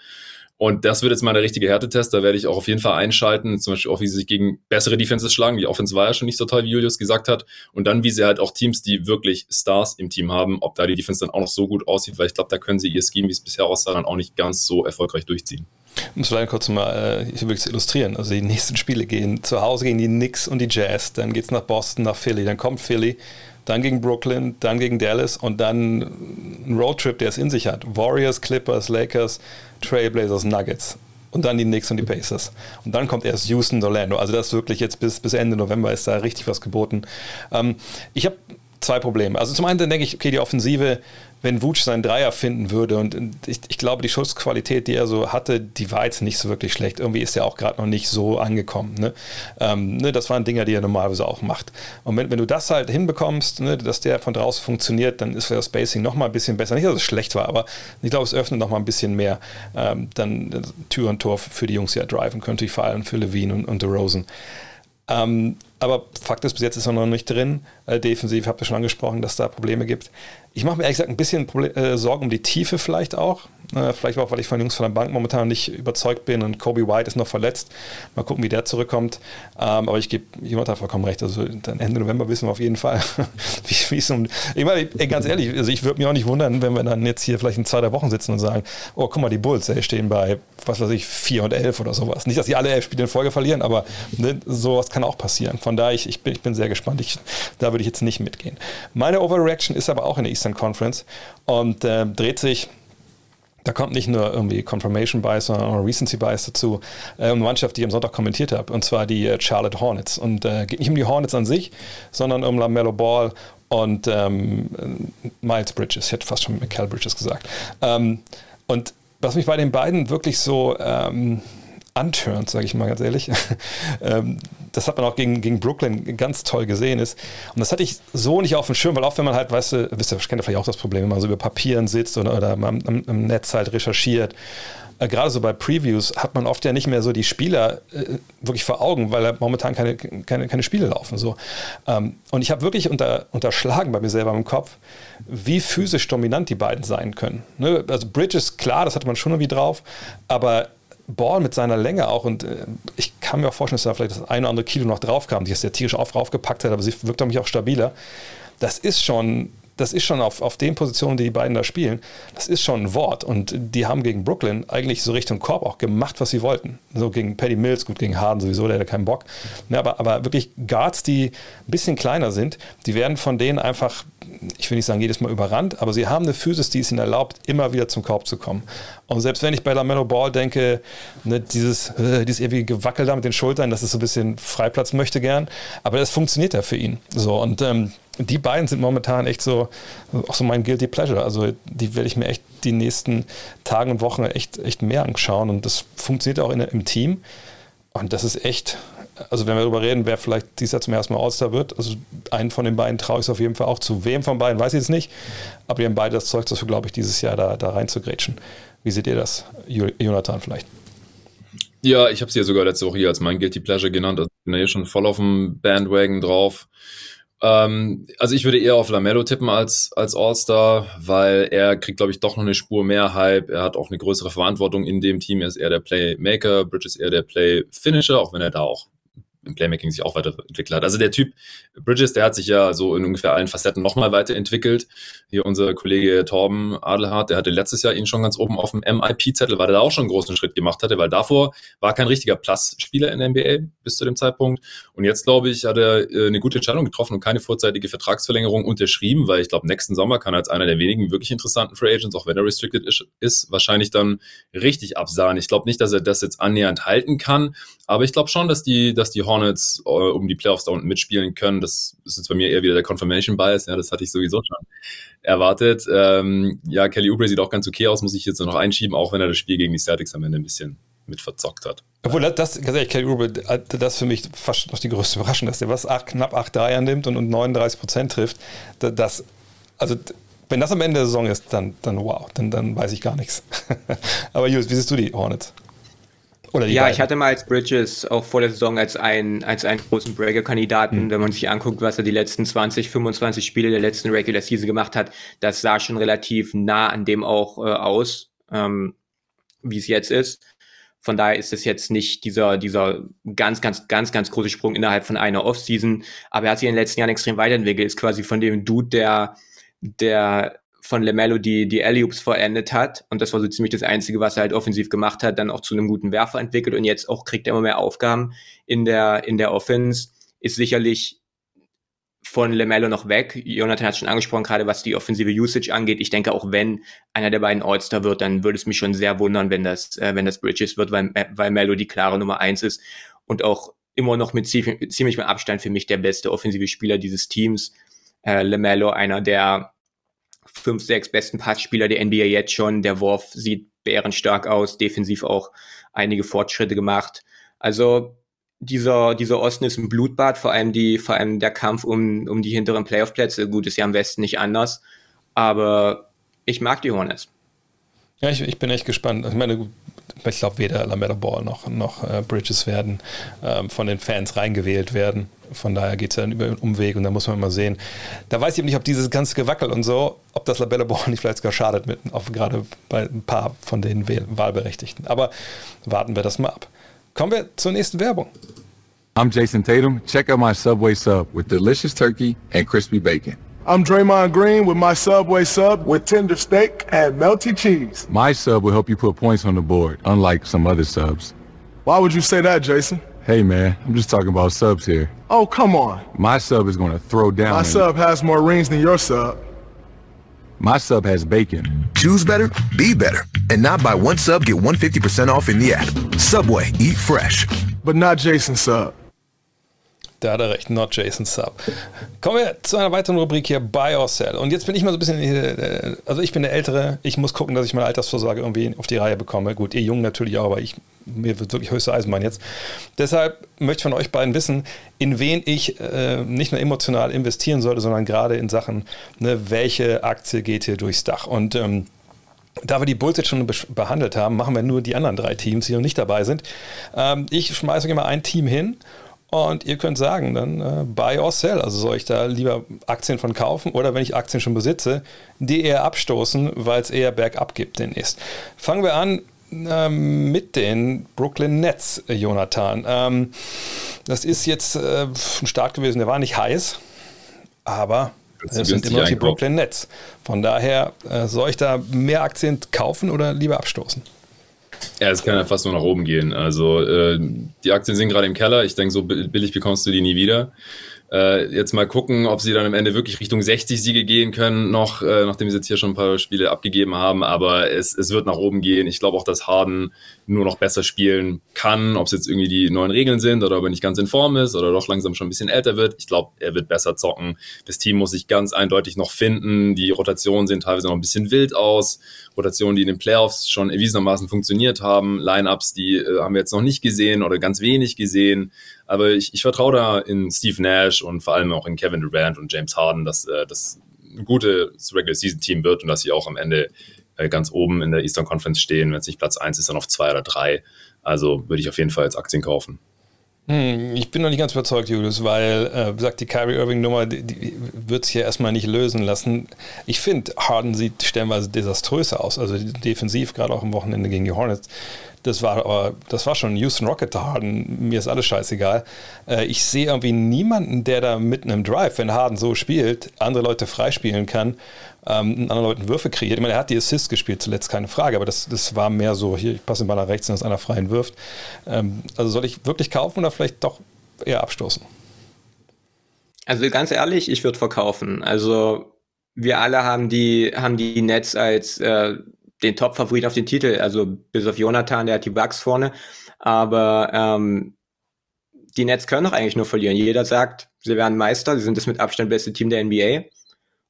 Und das wird jetzt mal der richtige Härtetest. Da werde ich auch auf jeden Fall einschalten. Zum Beispiel auch, wie sie sich gegen bessere Defenses schlagen. Die Offense war ja schon nicht so toll, wie Julius gesagt hat. Und dann, wie sie halt auch Teams, die wirklich Stars im Team haben, ob da die Defense dann auch noch so gut aussieht, weil ich glaube, da können sie ihr Scheme, wie es bisher aussah, dann auch nicht ganz so erfolgreich durchziehen. Um es vielleicht kurz mal äh, es illustrieren. Also die nächsten Spiele gehen zu Hause gegen die Knicks und die Jazz, dann geht es nach Boston, nach Philly, dann kommt Philly, dann gegen Brooklyn, dann gegen Dallas und dann ein Roadtrip, der es in sich hat. Warriors, Clippers, Lakers, Trailblazers, Nuggets. Und dann die Knicks und die Pacers. Und dann kommt erst Houston, Orlando. Also das ist wirklich jetzt bis, bis Ende November ist da richtig was geboten. Ähm, ich habe zwei Probleme. Also zum einen denke ich, okay, die Offensive wenn Wutsch seinen Dreier finden würde. Und ich, ich, glaube, die Schussqualität, die er so hatte, die war jetzt nicht so wirklich schlecht. Irgendwie ist er auch gerade noch nicht so angekommen. Ne? Ähm, ne, das waren Dinge, die er normalerweise auch macht. Und wenn, wenn du das halt hinbekommst, ne, dass der von draußen funktioniert, dann ist das Spacing noch mal ein bisschen besser. Nicht, dass es schlecht war, aber ich glaube, es öffnet noch mal ein bisschen mehr ähm, dann äh, Tür und Tor für die Jungs, die ja driven können, natürlich vor allem für Levine und, und DeRozan. Ähm, aber Fakt ist, bis jetzt ist er noch nicht drin. Äh, defensiv habt ihr schon angesprochen, dass da Probleme gibt. Ich mache mir ehrlich gesagt ein bisschen Problem, äh, Sorgen um die Tiefe vielleicht auch. Äh, vielleicht auch, weil ich von Jungs von der Bank momentan nicht überzeugt bin und Kobe White ist noch verletzt. Mal gucken, wie der zurückkommt. Ähm, aber ich gebe Jonathan vollkommen recht. Also dann Ende November wissen wir auf jeden Fall, wie es um. Ich meine, ganz ehrlich, also ich würde mich auch nicht wundern, wenn wir dann jetzt hier vielleicht in zwei, drei Wochen sitzen und sagen, oh, guck mal, die Bulls, ey, stehen bei, was weiß ich, 4 und 11 oder sowas. Nicht, dass sie alle elf Spiele in Folge verlieren, aber ne, sowas kann auch passieren. Von daher, ich, ich, bin, ich bin sehr gespannt. Ich, da würde ich jetzt nicht mitgehen. Meine Overreaction ist aber auch in der Eastern Conference und äh, dreht sich da kommt nicht nur irgendwie Confirmation Bias, sondern auch Recency Bias dazu. Äh, eine Mannschaft, die ich am Sonntag kommentiert habe, und zwar die äh, Charlotte Hornets. Und äh, geht nicht um die Hornets an sich, sondern um LaMelo Ball und ähm, Miles Bridges. Ich hätte fast schon Michael Bridges gesagt. Ähm, und was mich bei den beiden wirklich so ähm, anturnt, sage ich mal ganz ehrlich. Ähm, das hat man auch gegen, gegen Brooklyn ganz toll gesehen ist. Und das hatte ich so nicht auf dem Schirm, weil auch wenn man halt, weißt du, wisst ihr, kennt ihr vielleicht auch das Problem, wenn man so über Papieren sitzt oder, oder am, im Netz halt recherchiert. Äh, gerade so bei Previews hat man oft ja nicht mehr so die Spieler äh, wirklich vor Augen, weil da momentan keine, keine, keine Spiele laufen. So. Ähm, und ich habe wirklich unter, unterschlagen bei mir selber im Kopf, wie physisch dominant die beiden sein können. Ne? Also Bridges, klar, das hatte man schon irgendwie drauf, aber Ball mit seiner Länge auch und äh, ich kann mir auch vorstellen, dass da vielleicht das eine oder andere Kilo noch drauf kam, die es ja tierisch auf, raufgepackt hat, aber sie wirkt auf mich auch stabiler. Das ist schon, das ist schon auf, auf den Positionen, die die beiden da spielen, das ist schon ein Wort und die haben gegen Brooklyn eigentlich so Richtung Korb auch gemacht, was sie wollten. So gegen Paddy Mills, gut gegen Harden sowieso, der hat keinen Bock. Ja, aber, aber wirklich Guards, die ein bisschen kleiner sind, die werden von denen einfach ich will nicht sagen jedes Mal überrannt, aber sie haben eine Physis, die es ihnen erlaubt, immer wieder zum Korb zu kommen. Und selbst wenn ich bei LaMelo Ball denke, ne, dieses, äh, dieses ewige Gewackel da mit den Schultern, das ist so ein bisschen Freiplatz möchte gern, aber das funktioniert ja für ihn. So und ähm, die beiden sind momentan echt so, auch so mein Guilty Pleasure. Also die werde ich mir echt die nächsten Tage und Wochen echt, echt mehr anschauen und das funktioniert auch in, im Team. Und das ist echt, also wenn wir darüber reden, wer vielleicht dieses Jahr zum ersten Mal All-Star wird, also einen von den beiden traue ich es auf jeden Fall auch zu. Wem von beiden weiß ich jetzt nicht, aber die haben beide das Zeug dafür, glaube ich, dieses Jahr da, da rein zu grätschen. Wie seht ihr das, Jonathan vielleicht? Ja, ich habe sie ja sogar letzte Woche hier als mein Guilty Pleasure genannt. Also ich bin ja hier schon voll auf dem Bandwagon drauf. Ähm, also ich würde eher auf Lamello tippen als, als All-Star, weil er kriegt, glaube ich, doch noch eine Spur mehr Hype. Er hat auch eine größere Verantwortung in dem Team. Er ist eher der Playmaker, Bridges eher der Play-Finisher, auch wenn er da auch im Playmaking sich auch weiterentwickelt hat. Also der Typ Bridges, der hat sich ja so in ungefähr allen Facetten nochmal weiterentwickelt. Hier unser Kollege Torben Adelhardt, der hatte letztes Jahr ihn schon ganz oben auf dem MIP-Zettel, weil er da auch schon einen großen Schritt gemacht hatte, weil davor war kein richtiger Plus-Spieler in der NBA bis zu dem Zeitpunkt. Und jetzt, glaube ich, hat er äh, eine gute Entscheidung getroffen und keine vorzeitige Vertragsverlängerung unterschrieben, weil ich glaube, nächsten Sommer kann er als einer der wenigen wirklich interessanten Free Agents, auch wenn er restricted ist, wahrscheinlich dann richtig absahen. Ich glaube nicht, dass er das jetzt annähernd halten kann, aber ich glaube schon, dass die, dass die Hornets äh, um die Playoffs da unten mitspielen können. Das ist jetzt bei mir eher wieder der Confirmation Bias. Ja, das hatte ich sowieso schon erwartet. Ähm, ja, Kelly Oubre sieht auch ganz okay aus, muss ich jetzt noch einschieben, auch wenn er das Spiel gegen die Celtics am Ende ein bisschen mit verzockt hat. Obwohl, das, ganz ehrlich, Kelly Oubre, das ist für mich fast noch die größte Überraschung, dass der was acht, knapp 8 Dreier nimmt und, und 39 Prozent trifft. Das, also, wenn das am Ende der Saison ist, dann, dann wow, dann, dann weiß ich gar nichts. Aber Jules, wie siehst du die Hornets? Ja, beiden. ich hatte mal als Bridges auch vor der Saison als einen, als einen großen Breaker-Kandidaten, mhm. wenn man sich anguckt, was er die letzten 20, 25 Spiele der letzten Regular Season gemacht hat, das sah schon relativ nah an dem auch äh, aus, ähm, wie es jetzt ist. Von daher ist es jetzt nicht dieser, dieser ganz, ganz, ganz, ganz große Sprung innerhalb von einer Offseason. Aber er hat sich in den letzten Jahren extrem weiterentwickelt, ist quasi von dem Dude, der, der von LeMelo die, die Alley-Oops vollendet hat. Und das war so ziemlich das Einzige, was er halt offensiv gemacht hat, dann auch zu einem guten Werfer entwickelt. Und jetzt auch kriegt er immer mehr Aufgaben in der, in der Offense. Ist sicherlich von LeMelo noch weg. Jonathan hat schon angesprochen, gerade was die offensive Usage angeht. Ich denke, auch wenn einer der beiden All-Star wird, dann würde es mich schon sehr wundern, wenn das, äh, wenn das Bridges wird, weil, weil Melo die klare Nummer eins ist und auch immer noch mit ziemlich, ziemlich mit Abstand für mich der beste offensive Spieler dieses Teams. Äh, LeMelo einer der fünf, sechs besten Passspieler der NBA jetzt schon. Der Wurf sieht bärenstark aus, defensiv auch einige Fortschritte gemacht. Also dieser, dieser Osten ist ein Blutbad, vor allem die, vor allem der Kampf um, um die hinteren Playoff-Plätze. Gut, ist ja am Westen nicht anders. Aber ich mag die Hornets. Ja, ich, ich bin echt gespannt. Ich meine, ich glaube, weder Lamella Ball noch, noch äh, Bridges werden ähm, von den Fans reingewählt werden. Von daher geht es dann über einen Umweg und da muss man mal sehen. Da weiß ich nicht, ob dieses ganze Gewackel und so, ob das Labella Ball nicht vielleicht sogar schadet, mit, auf, gerade bei ein paar von den Wahlberechtigten. Aber warten wir das mal ab. Kommen wir zur nächsten Werbung. I'm Jason Tatum. Check out my Subway sub with delicious turkey and crispy bacon. I'm Draymond Green with my Subway sub with tender steak and melty cheese. My sub will help you put points on the board, unlike some other subs. Why would you say that, Jason? Hey man, I'm just talking about subs here. Oh, come on. My sub is going to throw down. My sub has more rings than your sub. My sub has bacon. Choose better, be better, and not buy one sub get 150% off in the app. Subway, eat fresh. But not Jason sub. Da hat er recht, not Jason Sub. Kommen wir zu einer weiteren Rubrik hier, Buy or Sell. Und jetzt bin ich mal so ein bisschen, äh, also ich bin der Ältere, ich muss gucken, dass ich meine Altersvorsorge irgendwie auf die Reihe bekomme. Gut, ihr Jungen natürlich auch, aber ich, mir wird wirklich höchste Eisenbahn jetzt. Deshalb möchte ich von euch beiden wissen, in wen ich äh, nicht nur emotional investieren sollte, sondern gerade in Sachen, ne, welche Aktie geht hier durchs Dach. Und ähm, da wir die Bulls jetzt schon behandelt haben, machen wir nur die anderen drei Teams, die noch nicht dabei sind. Ähm, ich schmeiße euch mal ein Team hin und ihr könnt sagen, dann äh, buy or sell. Also soll ich da lieber Aktien von kaufen oder wenn ich Aktien schon besitze, die eher abstoßen, weil es eher bergab gibt demnächst. Fangen wir an ähm, mit den Brooklyn Nets, Jonathan. Ähm, das ist jetzt äh, ein Start gewesen, der war nicht heiß, aber es sind immer noch die Brooklyn Nets. Von daher äh, soll ich da mehr Aktien kaufen oder lieber abstoßen? Ja, es kann ja fast nur nach oben gehen. Also äh, die Aktien sind gerade im Keller. Ich denke, so billig bekommst du die nie wieder. Äh, jetzt mal gucken, ob sie dann am Ende wirklich Richtung 60 Siege gehen können, noch, äh, nachdem sie jetzt hier schon ein paar Spiele abgegeben haben. Aber es, es wird nach oben gehen. Ich glaube auch, dass Harden nur noch besser spielen kann, ob es jetzt irgendwie die neuen Regeln sind oder ob er nicht ganz in Form ist oder doch langsam schon ein bisschen älter wird. Ich glaube, er wird besser zocken. Das Team muss sich ganz eindeutig noch finden. Die Rotationen sehen teilweise noch ein bisschen wild aus. Rotationen, die in den Playoffs schon erwiesenermaßen funktioniert haben. Lineups, die äh, haben wir jetzt noch nicht gesehen oder ganz wenig gesehen. Aber ich, ich vertraue da in Steve Nash und vor allem auch in Kevin Durant und James Harden, dass äh, das ein gutes Regular Season Team wird und dass sie auch am Ende äh, ganz oben in der Eastern Conference stehen. Wenn es nicht Platz 1 ist, dann auf 2 oder 3. Also würde ich auf jeden Fall jetzt Aktien kaufen. Hm, ich bin noch nicht ganz überzeugt, Julius, weil, äh, gesagt, die Kyrie Irving-Nummer, die, die wird sich ja erstmal nicht lösen lassen. Ich finde, Harden sieht stellenweise desaströs aus, also defensiv, gerade auch am Wochenende gegen die Hornets. Das war aber, das war schon Houston Rocket Harden. Mir ist alles scheißegal. Äh, ich sehe irgendwie niemanden, der da mitten im Drive, wenn Harden so spielt, andere Leute freispielen kann, ähm, anderen Leuten Würfe kreiert. Ich meine, er hat die Assist gespielt, zuletzt keine Frage, aber das, das war mehr so, hier, ich passe den Ball nach rechts, dass einer freien wirft. Ähm, also soll ich wirklich kaufen oder vielleicht doch eher abstoßen? Also ganz ehrlich, ich würde verkaufen. Also wir alle haben die, haben die Nets als äh, den Top-Favorit auf den Titel, also bis auf Jonathan, der hat die Bugs vorne. Aber ähm, die Nets können doch eigentlich nur verlieren. Jeder sagt, sie werden Meister, sie sind das mit Abstand beste Team der NBA.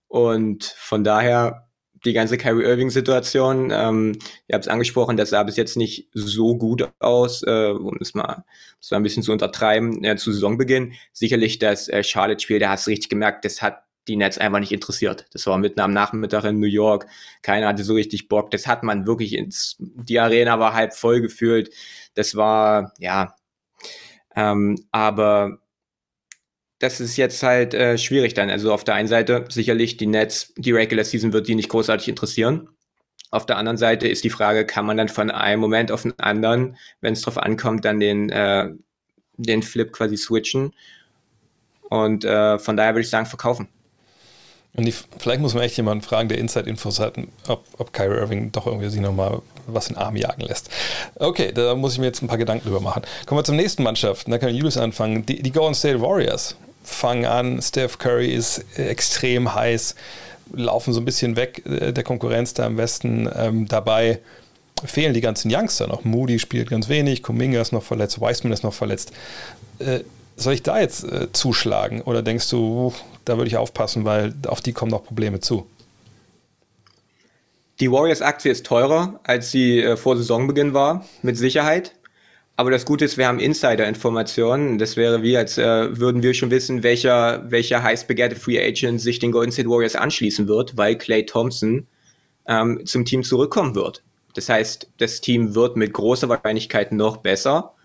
Und von daher die ganze Kyrie Irving-Situation, ähm, ihr habt es angesprochen, das sah bis jetzt nicht so gut aus, äh, um es mal, war ein bisschen zu untertreiben, äh, zu Saisonbeginn. Sicherlich das äh, Charlotte-Spiel, da hast du richtig gemerkt, das hat die Nets einfach nicht interessiert. Das war mitten am Nachmittag in New York. Keiner hatte so richtig Bock. Das hat man wirklich ins, die Arena war halb voll gefühlt. Das war, ja, ähm, aber das ist jetzt halt äh, schwierig dann. Also auf der einen Seite sicherlich die Nets, die Regular Season wird die nicht großartig interessieren. Auf der anderen Seite ist die Frage, kann man dann von einem Moment auf den anderen, wenn es drauf ankommt, dann den, äh, den Flip quasi switchen. Und äh, von daher würde ich sagen, verkaufen. Und die, vielleicht muss man echt jemanden fragen, der Inside-Infos hat, ob, ob Kyrie Irving doch irgendwie sich nochmal was in den Arm jagen lässt. Okay, da muss ich mir jetzt ein paar Gedanken drüber machen. Kommen wir zur nächsten Mannschaft. Da kann Julius anfangen. Die, die Golden State Warriors fangen an. Steph Curry ist extrem heiß, laufen so ein bisschen weg äh, der Konkurrenz da im Westen. Ähm, dabei fehlen die ganzen Youngster noch. Moody spielt ganz wenig, Kuminga ist noch verletzt, Wiseman ist noch verletzt. Äh, soll ich da jetzt äh, zuschlagen oder denkst du, uh, da würde ich aufpassen, weil auf die kommen noch Probleme zu? Die Warriors-Aktie ist teurer, als sie äh, vor Saisonbeginn war, mit Sicherheit. Aber das Gute ist, wir haben Insider-Informationen. Das wäre wie, als äh, würden wir schon wissen, welcher, welcher heiß begehrte Free Agent sich den Golden State Warriors anschließen wird, weil Clay Thompson ähm, zum Team zurückkommen wird. Das heißt, das Team wird mit großer Wahrscheinlichkeit noch besser.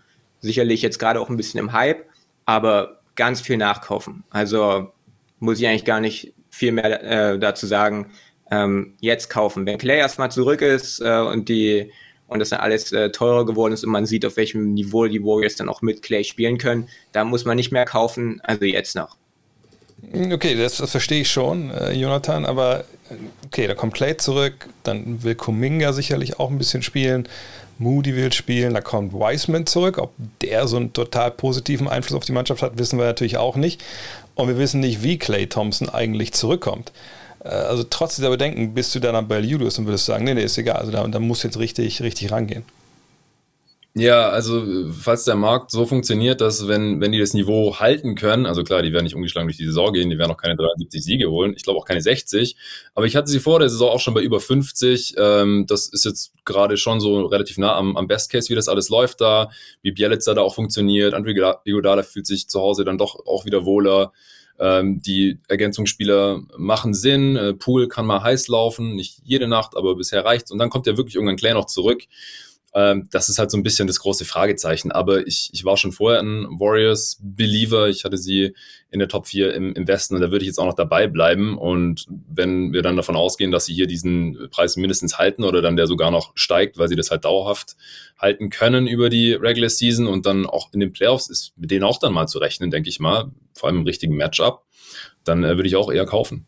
Sicherlich jetzt gerade auch ein bisschen im Hype, aber ganz viel nachkaufen. Also muss ich eigentlich gar nicht viel mehr äh, dazu sagen. Ähm, jetzt kaufen. Wenn Clay erstmal zurück ist äh, und die und das dann alles äh, teurer geworden ist und man sieht, auf welchem Niveau die Warriors dann auch mit Clay spielen können, da muss man nicht mehr kaufen, also jetzt noch. Okay, das, das verstehe ich schon, äh, Jonathan, aber äh, okay, da kommt Clay zurück, dann will Kuminga sicherlich auch ein bisschen spielen, Moody will spielen, da kommt Wiseman zurück. Ob der so einen total positiven Einfluss auf die Mannschaft hat, wissen wir natürlich auch nicht. Und wir wissen nicht, wie Clay Thompson eigentlich zurückkommt. Äh, also trotz dieser Bedenken bist du dann bei Julius und würdest sagen, nee, nee, ist egal. Also da, da muss jetzt richtig, richtig rangehen. Ja, also falls der Markt so funktioniert, dass wenn, wenn die das Niveau halten können, also klar, die werden nicht ungeschlagen durch die Saison gehen, die werden auch keine 73 Siege holen, ich glaube auch keine 60, aber ich hatte sie vor der Saison auch schon bei über 50, ähm, das ist jetzt gerade schon so relativ nah am, am Best Case, wie das alles läuft da, wie Bielitzer da auch funktioniert, André Iguodala fühlt sich zu Hause dann doch auch wieder wohler, ähm, die Ergänzungsspieler machen Sinn. Äh, Pool kann mal heiß laufen, nicht jede Nacht, aber bisher reicht's. Und dann kommt ja wirklich irgendwann Clay noch zurück. Ähm, das ist halt so ein bisschen das große Fragezeichen. Aber ich, ich war schon vorher ein Warriors-Believer. Ich hatte sie in der Top 4 im, im Westen und da würde ich jetzt auch noch dabei bleiben. Und wenn wir dann davon ausgehen, dass sie hier diesen Preis mindestens halten oder dann der sogar noch steigt, weil sie das halt dauerhaft halten können über die Regular Season und dann auch in den Playoffs ist mit denen auch dann mal zu rechnen, denke ich mal. Vor allem im richtigen Matchup. Dann äh, würde ich auch eher kaufen.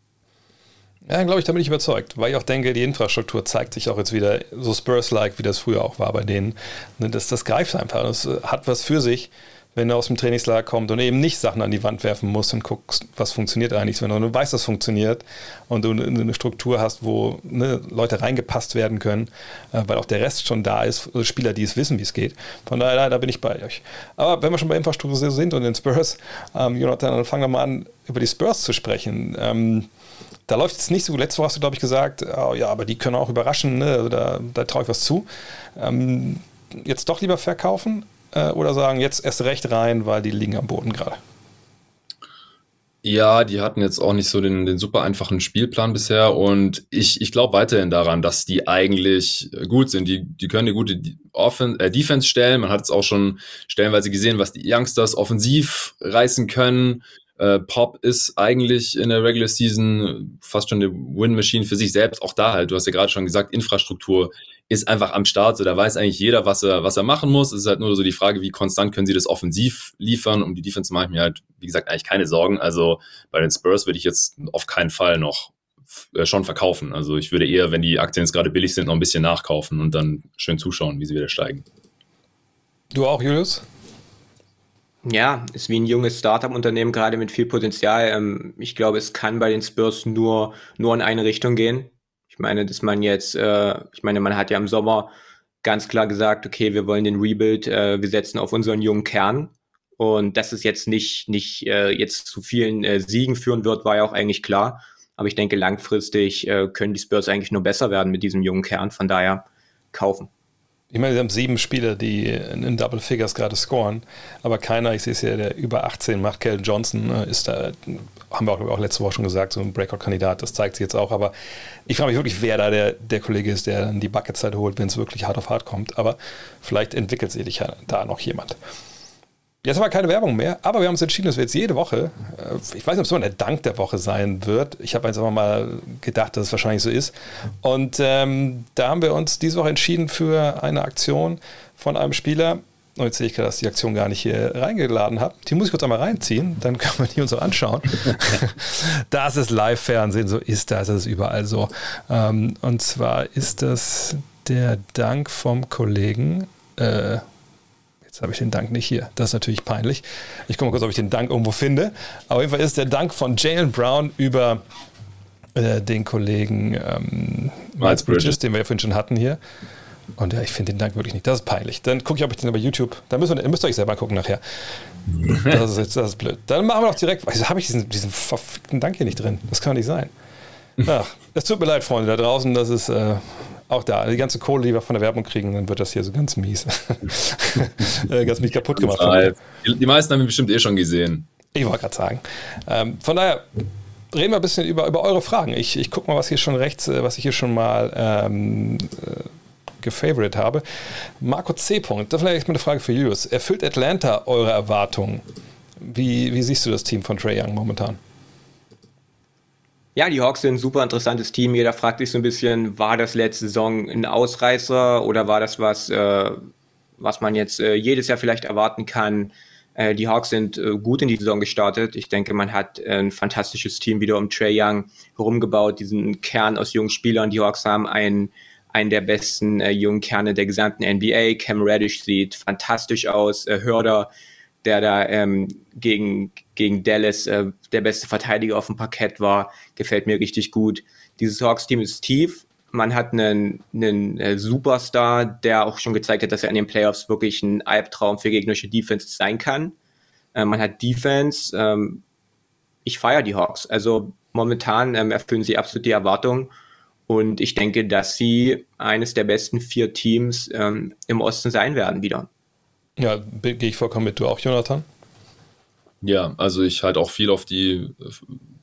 Ja, glaube ich, da bin ich überzeugt, weil ich auch denke, die Infrastruktur zeigt sich auch jetzt wieder so Spurs-like, wie das früher auch war bei denen. Ne, das, das greift einfach. Das äh, hat was für sich, wenn du aus dem Trainingslager kommst und eben nicht Sachen an die Wand werfen musst und guckst, was funktioniert eigentlich, wenn du weißt, was funktioniert und du eine Struktur hast, wo ne, Leute reingepasst werden können, äh, weil auch der Rest schon da ist, also Spieler, die es wissen, wie es geht. Von daher, da bin ich bei euch. Aber wenn wir schon bei Infrastruktur sind und den Spurs, ähm, Jonathan, dann fangen wir mal an, über die Spurs zu sprechen. Ähm, da läuft es nicht so gut. Letzte Woche hast du, glaube ich, gesagt, oh, ja, aber die können auch überraschen, ne? also da, da traue ich was zu. Ähm, jetzt doch lieber verkaufen äh, oder sagen, jetzt erst recht rein, weil die liegen am Boden gerade? Ja, die hatten jetzt auch nicht so den, den super einfachen Spielplan bisher und ich, ich glaube weiterhin daran, dass die eigentlich gut sind. Die, die können eine gute Offen äh, Defense stellen. Man hat es auch schon stellenweise gesehen, was die Youngsters offensiv reißen können. Äh, Pop ist eigentlich in der Regular Season fast schon eine Win-Machine für sich selbst. Auch da halt, du hast ja gerade schon gesagt, Infrastruktur ist einfach am Start. So, da weiß eigentlich jeder, was er, was er machen muss. Es ist halt nur so die Frage, wie konstant können sie das offensiv liefern. Um die Defense mache ich mir halt, wie gesagt, eigentlich keine Sorgen. Also bei den Spurs würde ich jetzt auf keinen Fall noch äh, schon verkaufen. Also ich würde eher, wenn die Aktien jetzt gerade billig sind, noch ein bisschen nachkaufen und dann schön zuschauen, wie sie wieder steigen. Du auch, Julius? Ja, ist wie ein junges Startup-Unternehmen, gerade mit viel Potenzial. Ähm, ich glaube, es kann bei den Spurs nur, nur in eine Richtung gehen. Ich meine, dass man jetzt, äh, ich meine, man hat ja im Sommer ganz klar gesagt, okay, wir wollen den Rebuild, äh, wir setzen auf unseren jungen Kern. Und dass es jetzt nicht, nicht äh, jetzt zu vielen Siegen führen wird, war ja auch eigentlich klar. Aber ich denke, langfristig können die Spurs eigentlich nur besser werden mit diesem jungen Kern. Von daher kaufen. Ich meine, wir haben sieben Spieler, die in Double Figures gerade scoren, aber keiner, ich sehe es hier, der über 18 macht. Kel Johnson äh, ist da, haben wir auch, auch letzte Woche schon gesagt, so ein Breakout-Kandidat, das zeigt sich jetzt auch. Aber ich frage mich wirklich, wer da der, der Kollege ist, der dann die Buckets-Zeit holt, wenn es wirklich hart auf hart kommt. Aber vielleicht entwickelt sich ja da noch jemand. Jetzt aber keine Werbung mehr, aber wir haben uns entschieden, dass wir jetzt jede Woche, äh, ich weiß nicht, ob es so ein Dank der Woche sein wird. Ich habe jetzt einfach mal gedacht, dass es wahrscheinlich so ist. Und ähm, da haben wir uns diese Woche entschieden für eine Aktion von einem Spieler. Und jetzt sehe ich gerade, dass die Aktion gar nicht hier reingeladen hat. Die muss ich kurz einmal reinziehen, dann können wir die uns auch anschauen. das ist Live-Fernsehen, so ist das, das ist überall so. Ähm, und zwar ist das der Dank vom Kollegen. Äh, Jetzt habe ich den Dank nicht hier. Das ist natürlich peinlich. Ich gucke mal kurz, ob ich den Dank irgendwo finde. Auf jeden Fall ist der Dank von Jalen Brown über äh, den Kollegen ähm, Miles Bridges, den wir ja vorhin schon hatten hier. Und ja, ich finde den Dank wirklich nicht. Das ist peinlich. Dann gucke ich, ob ich den bei YouTube. Da müsst ihr, müsst ihr euch selber gucken nachher. Das ist, jetzt, das ist blöd. Dann machen wir doch direkt. Wieso habe ich diesen, diesen verfickten Dank hier nicht drin? Das kann nicht sein. Ach, es tut mir leid, Freunde da draußen, das ist äh, auch da. Die ganze Kohle, die wir von der Werbung kriegen, dann wird das hier so ganz mies. Äh, ganz mies kaputt gemacht. Die, meisten haben ihn bestimmt eh schon gesehen. Ich wollte gerade sagen. Ähm, von daher reden wir ein bisschen über, über eure Fragen. Ich, ich gucke mal, was hier schon rechts, äh, was ich hier schon mal ähm, äh, gefavorite habe. Marco C. Punkt, das ist vielleicht mal eine Frage für Julius. Erfüllt Atlanta eure Erwartungen? Wie, wie siehst du das Team von Trey Young momentan? Ja, die Hawks sind ein super interessantes Team. Jeder fragt sich so ein bisschen, war das letzte Saison ein Ausreißer oder war das was, äh, was man jetzt äh, jedes Jahr vielleicht erwarten kann? Äh, die Hawks sind äh, gut in die Saison gestartet. Ich denke, man hat ein fantastisches Team wieder um Trey Young herumgebaut, diesen Kern aus jungen Spielern. Die Hawks haben einen, einen der besten äh, jungen Kerne der gesamten NBA. Cam Reddish sieht fantastisch aus. Äh, Hörder der da ähm, gegen, gegen Dallas äh, der beste Verteidiger auf dem Parkett war, gefällt mir richtig gut. Dieses Hawks-Team ist tief. Man hat einen, einen äh, Superstar, der auch schon gezeigt hat, dass er in den Playoffs wirklich ein Albtraum für gegnerische Defense sein kann. Äh, man hat Defense. Ähm, ich feiere die Hawks. Also momentan ähm, erfüllen sie absolut die Erwartungen. Und ich denke, dass sie eines der besten vier Teams ähm, im Osten sein werden wieder. Ja, gehe ich vollkommen mit. Du auch, Jonathan? Ja, also ich halte auch viel auf die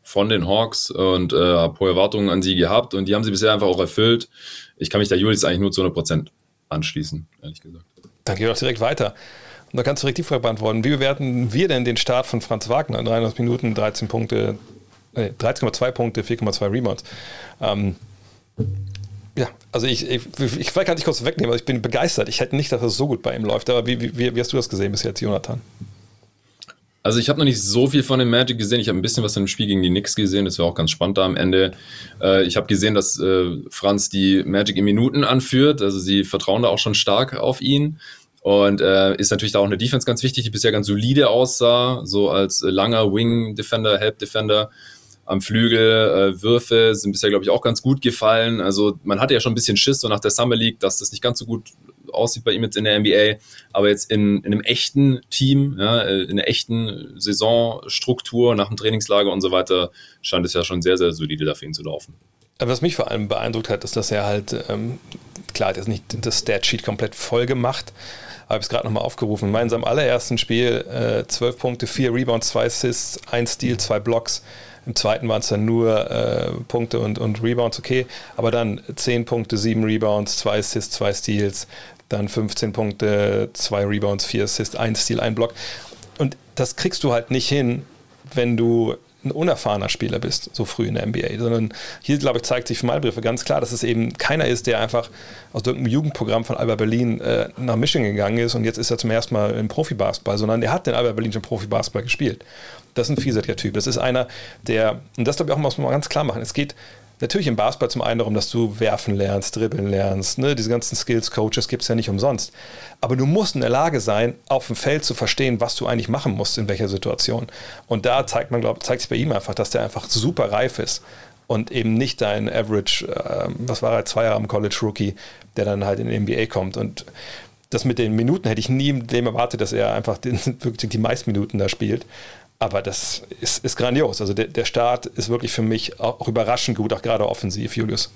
von den Hawks und äh, habe hohe Erwartungen an sie gehabt und die haben sie bisher einfach auch erfüllt. Ich kann mich da Julius eigentlich nur zu 100% anschließen, ehrlich gesagt. Dann gehen wir doch direkt weiter. Und da kannst du direkt die Frage beantworten. Wie bewerten wir denn den Start von Franz Wagner? in 33 Minuten, 13 Punkte, äh, 13,2 Punkte, 4,2 Rebounds. Ähm, ja, also ich, ich, ich vielleicht kann ich kurz wegnehmen, aber ich bin begeistert. Ich hätte nicht, dass es so gut bei ihm läuft. Aber wie, wie, wie hast du das gesehen bis jetzt, Jonathan? Also ich habe noch nicht so viel von dem Magic gesehen. Ich habe ein bisschen was dem Spiel gegen die Knicks gesehen. Das war auch ganz spannend da am Ende. Äh, ich habe gesehen, dass äh, Franz die Magic in Minuten anführt. Also sie vertrauen da auch schon stark auf ihn. Und äh, ist natürlich da auch eine Defense ganz wichtig, die bisher ganz solide aussah, so als langer Wing-Defender, Help-Defender am Flügel. Äh, Würfe sind bisher, glaube ich, auch ganz gut gefallen. Also man hatte ja schon ein bisschen Schiss so nach der Summer League, dass das nicht ganz so gut aussieht bei ihm jetzt in der NBA. Aber jetzt in, in einem echten Team, ja, äh, in einer echten Saisonstruktur nach dem Trainingslager und so weiter, scheint es ja schon sehr, sehr solide dafür ihn zu laufen. Was mich vor allem beeindruckt hat, ist, dass er halt, ähm, klar, hat jetzt nicht das Statsheet komplett voll gemacht, habe ich es gerade nochmal aufgerufen. In seinem allerersten Spiel äh, 12 Punkte, 4 Rebounds, 2 Assists, 1 Steal, 2 Blocks. Im zweiten waren es dann nur äh, Punkte und, und Rebounds, okay. Aber dann 10 Punkte, 7 Rebounds, 2 Assists, 2 Steals, dann 15 Punkte, 2 Rebounds, 4 Assists, 1 Steal, 1 Block. Und das kriegst du halt nicht hin, wenn du ein unerfahrener Spieler bist, so früh in der NBA, sondern hier, glaube ich, zeigt sich für Begriffe ganz klar, dass es eben keiner ist, der einfach aus irgendeinem Jugendprogramm von Alba Berlin äh, nach Michigan gegangen ist und jetzt ist er zum ersten Mal im Profibasketball, sondern der hat den Alba Berlin schon Profibasketball gespielt. Das ist ein vielseitiger Typ. Das ist einer, der, und das glaube ich auch muss man ganz klar machen, es geht natürlich im Basketball zum einen darum, dass du werfen lernst, dribbeln lernst, ne? diese ganzen Skills-Coaches gibt es ja nicht umsonst. Aber du musst in der Lage sein, auf dem Feld zu verstehen, was du eigentlich machen musst, in welcher Situation. Und da zeigt man, glaube zeigt sich bei ihm einfach, dass der einfach super reif ist und eben nicht dein Average, äh, was war er, zwei Jahre am College Rookie, der dann halt in den NBA kommt. Und das mit den Minuten hätte ich nie dem erwartet, dass er einfach den, wirklich die meisten Minuten da spielt. Aber das ist, ist grandios. Also der, der Start ist wirklich für mich auch überraschend gut, auch gerade offensiv, Julius.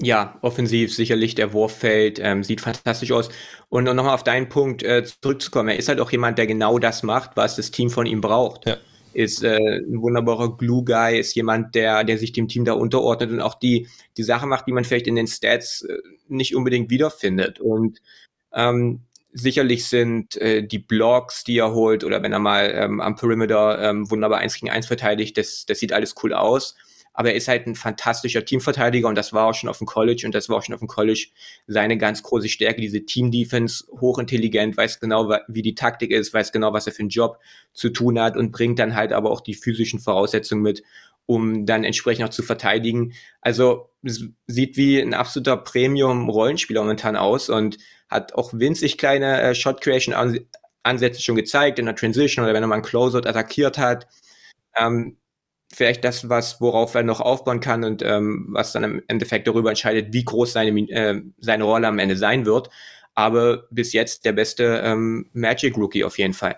Ja, offensiv sicherlich der Wurffeld ähm, sieht fantastisch aus. Und um nochmal auf deinen Punkt äh, zurückzukommen, er ist halt auch jemand, der genau das macht, was das Team von ihm braucht. Ja. Ist äh, ein wunderbarer Glue-Guy, ist jemand, der, der sich dem Team da unterordnet und auch die, die Sachen macht, die man vielleicht in den Stats äh, nicht unbedingt wiederfindet. Und ähm, Sicherlich sind äh, die Blocks, die er holt, oder wenn er mal ähm, am Perimeter ähm, wunderbar eins gegen eins verteidigt, das, das sieht alles cool aus. Aber er ist halt ein fantastischer Teamverteidiger und das war auch schon auf dem College und das war auch schon auf dem College seine ganz große Stärke, diese Team-Defense, hochintelligent, weiß genau, wie die Taktik ist, weiß genau, was er für einen Job zu tun hat und bringt dann halt aber auch die physischen Voraussetzungen mit, um dann entsprechend auch zu verteidigen. Also sieht wie ein absoluter Premium-Rollenspieler momentan aus und hat auch winzig kleine äh, Shot Creation Ansätze schon gezeigt in der Transition oder wenn er mal einen Closeout attackiert hat. Ähm, vielleicht das, was worauf er noch aufbauen kann und ähm, was dann im Endeffekt darüber entscheidet, wie groß seine äh, seine Rolle am Ende sein wird. Aber bis jetzt der beste ähm, Magic Rookie auf jeden Fall.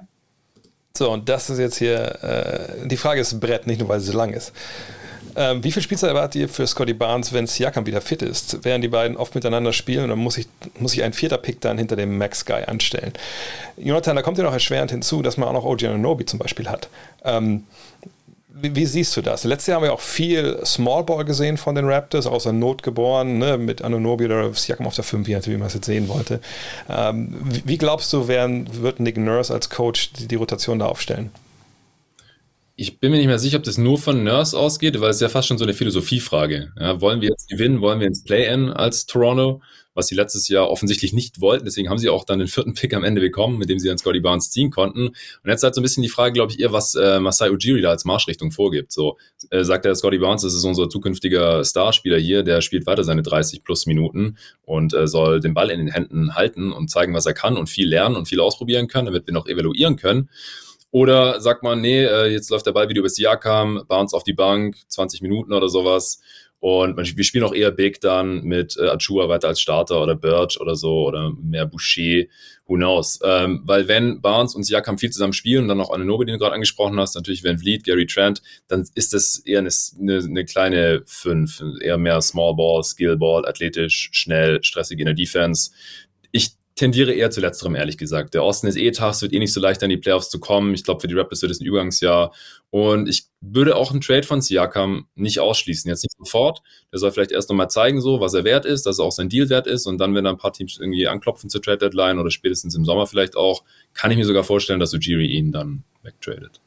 So, und das ist jetzt hier, äh, die Frage ist Brett, nicht nur weil es so lang ist. Ähm, wie viel Spielzeit erwartet ihr für Scotty Barnes, wenn Siakam wieder fit ist? Werden die beiden oft miteinander spielen oder muss ich, muss ich ein vierter Pick dann hinter dem Max Guy anstellen? Jonathan, da kommt ja noch erschwerend hinzu, dass man auch noch OG Nobi zum Beispiel hat. Ähm, wie, wie, siehst du das? Letztes Jahr haben wir auch viel Small Ball gesehen von den Raptors, außer Not geboren, ne, mit Anunobi oder Siakam auf der 5, wie man es jetzt sehen wollte. Ähm, wie, wie, glaubst du, werden, wird Nick Nurse als Coach die, die Rotation da aufstellen? Ich bin mir nicht mehr sicher, ob das nur von Nurse ausgeht, weil es ja fast schon so eine Philosophiefrage. Ja, wollen wir jetzt gewinnen? Wollen wir ins Play-In als Toronto? Was sie letztes Jahr offensichtlich nicht wollten. Deswegen haben sie auch dann den vierten Pick am Ende bekommen, mit dem sie dann Scotty Barnes ziehen konnten. Und jetzt halt so ein bisschen die Frage, glaube ich, eher, was äh, Masai Ujiri da als Marschrichtung vorgibt. So äh, sagt der Scotty Barnes, das ist unser zukünftiger Starspieler hier, der spielt weiter seine 30 plus Minuten und äh, soll den Ball in den Händen halten und zeigen, was er kann und viel lernen und viel ausprobieren können, damit wir noch evaluieren können. Oder sagt man, nee, äh, jetzt läuft der Ball wieder bis Jakam, bounce auf die Bank, 20 Minuten oder sowas. Und wir spielen auch eher Big dann mit äh, Achua weiter als Starter oder Birch oder so oder mehr Boucher, who knows. Ähm, weil wenn Barnes und Siakam viel zusammen spielen und dann noch Ananobi, den du gerade angesprochen hast, natürlich Van Vliet, Gary Trent, dann ist das eher eine, eine, eine kleine Fünf, eher mehr Small Ball, Skill Ball, athletisch, schnell, stressig in der Defense. Ich tendiere eher zu letzterem, ehrlich gesagt. Der Osten ist eh tough, es wird eh nicht so leicht an die Playoffs zu kommen. Ich glaube, für die Raptors wird es ein Übergangsjahr. Und ich würde auch einen Trade von Siakam nicht ausschließen. Jetzt nicht sofort. Der soll vielleicht erst nochmal zeigen, so, was er wert ist, dass er auch sein Deal wert ist. Und dann, wenn da ein paar Teams irgendwie anklopfen zur Trade Deadline oder spätestens im Sommer vielleicht auch, kann ich mir sogar vorstellen, dass Ujiri ihn dann wegtradet.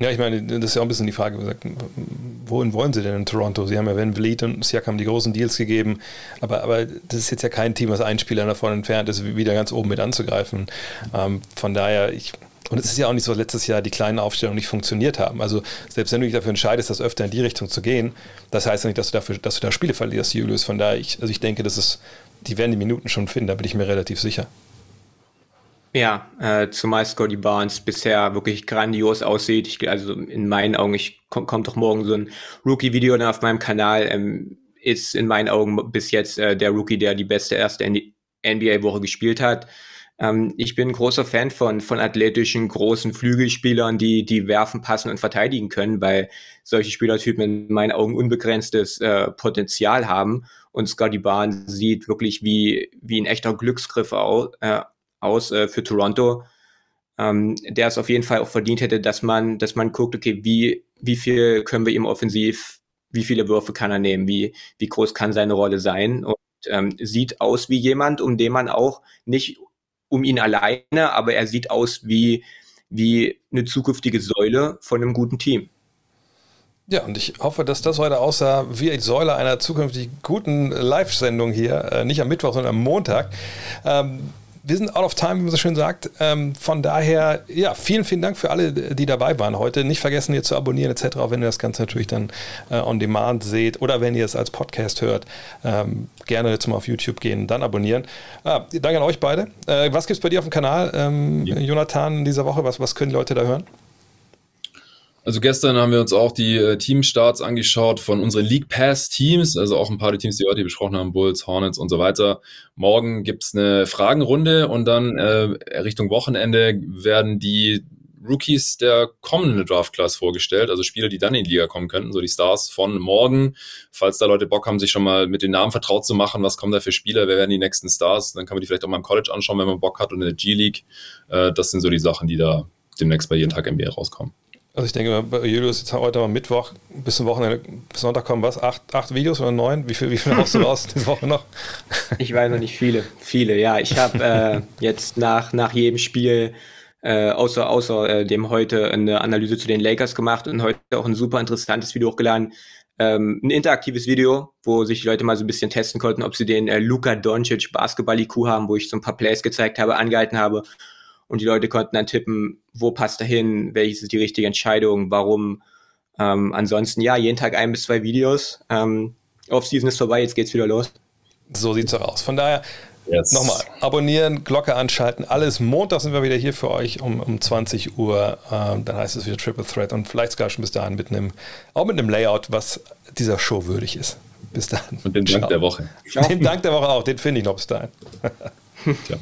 Ja, ich meine, das ist ja auch ein bisschen die Frage, wohin wollen sie denn in Toronto? Sie haben ja Van Vliet und Siakam die großen Deals gegeben, aber, aber das ist jetzt ja kein Team, was ein Spieler davon entfernt ist, wieder ganz oben mit anzugreifen. Ähm, von daher, ich, und es ist ja auch nicht so, dass letztes Jahr die kleinen Aufstellungen nicht funktioniert haben. Also selbst wenn du dich dafür entscheidest, das öfter in die Richtung zu gehen, das heißt ja nicht, dass du dafür, dass du da Spiele verlierst, Julius. Von daher, ich, also ich denke, das ist, die werden die Minuten schon finden, da bin ich mir relativ sicher. Ja, äh, zumal Scotty Barnes bisher wirklich grandios aussieht. Ich, also in meinen Augen, ich komm, kommt doch morgen so ein Rookie-Video auf meinem Kanal, ähm, ist in meinen Augen bis jetzt äh, der Rookie, der die beste erste NBA-Woche gespielt hat. Ähm, ich bin großer Fan von, von athletischen, großen Flügelspielern, die, die werfen, passen und verteidigen können, weil solche Spielertypen in meinen Augen unbegrenztes äh, Potenzial haben. Und Scotty Barnes sieht wirklich wie, wie ein echter Glücksgriff aus, äh, aus äh, für Toronto, ähm, der es auf jeden Fall auch verdient hätte, dass man, dass man guckt, okay, wie, wie viel können wir ihm offensiv, wie viele Würfe kann er nehmen, wie, wie groß kann seine Rolle sein und ähm, sieht aus wie jemand, um den man auch nicht um ihn alleine, aber er sieht aus wie, wie eine zukünftige Säule von einem guten Team. Ja, und ich hoffe, dass das heute aussah wie die Säule einer zukünftig guten Live-Sendung hier, äh, nicht am Mittwoch, sondern am Montag. Ähm, wir sind out of time, wie man so schön sagt. Ähm, von daher, ja, vielen, vielen Dank für alle, die dabei waren heute. Nicht vergessen, hier zu abonnieren etc., wenn ihr das Ganze natürlich dann äh, on demand seht oder wenn ihr es als Podcast hört. Ähm, gerne jetzt mal auf YouTube gehen, dann abonnieren. Ah, danke an euch beide. Äh, was gibt es bei dir auf dem Kanal, ähm, ja. Jonathan, in dieser Woche? Was, was können die Leute da hören? Also gestern haben wir uns auch die äh, Teamstarts angeschaut von unseren League Pass Teams, also auch ein paar der Teams, die wir heute besprochen haben, Bulls, Hornets und so weiter. Morgen gibt's eine Fragenrunde und dann äh, Richtung Wochenende werden die Rookies der kommenden Draft Class vorgestellt, also Spieler, die dann in die Liga kommen könnten, so die Stars von morgen. Falls da Leute Bock haben, sich schon mal mit den Namen vertraut zu machen, was kommen da für Spieler, wer werden die nächsten Stars, dann kann man die vielleicht auch mal im College anschauen, wenn man Bock hat und in der G-League. Äh, das sind so die Sachen, die da demnächst bei jeden Tag NBA rauskommen. Also ich denke, bei Julius jetzt heute mal Mittwoch, bis zum Wochenende, bis Sonntag kommen was? Acht, acht Videos oder neun? Wie viel, wie viel haust du raus diese Woche noch? Ich weiß noch nicht viele, viele, ja. Ich habe äh, jetzt nach, nach jedem Spiel äh, außer, außer äh, dem heute eine Analyse zu den Lakers gemacht und heute auch ein super interessantes Video hochgeladen. Ähm, ein interaktives Video, wo sich die Leute mal so ein bisschen testen konnten, ob sie den äh, Luka Doncic Basketball-IQ haben, wo ich so ein paar Plays gezeigt habe, angehalten habe und die Leute konnten dann tippen, wo passt er hin, welches ist die richtige Entscheidung, warum. Ähm, ansonsten ja, jeden Tag ein bis zwei Videos. Ähm, Off-Season ist vorbei, jetzt geht's wieder los. So sieht's auch aus. Von daher yes. nochmal abonnieren, Glocke anschalten. Alles Montag sind wir wieder hier für euch um, um 20 Uhr. Ähm, dann heißt es wieder Triple Threat und vielleicht sogar schon bis dahin mit einem, auch mit einem Layout, was dieser Show würdig ist. Bis dahin. Und den Dank Ciao. der Woche. Den Dank der Woche auch, den finde ich noch bis dahin. Ciao.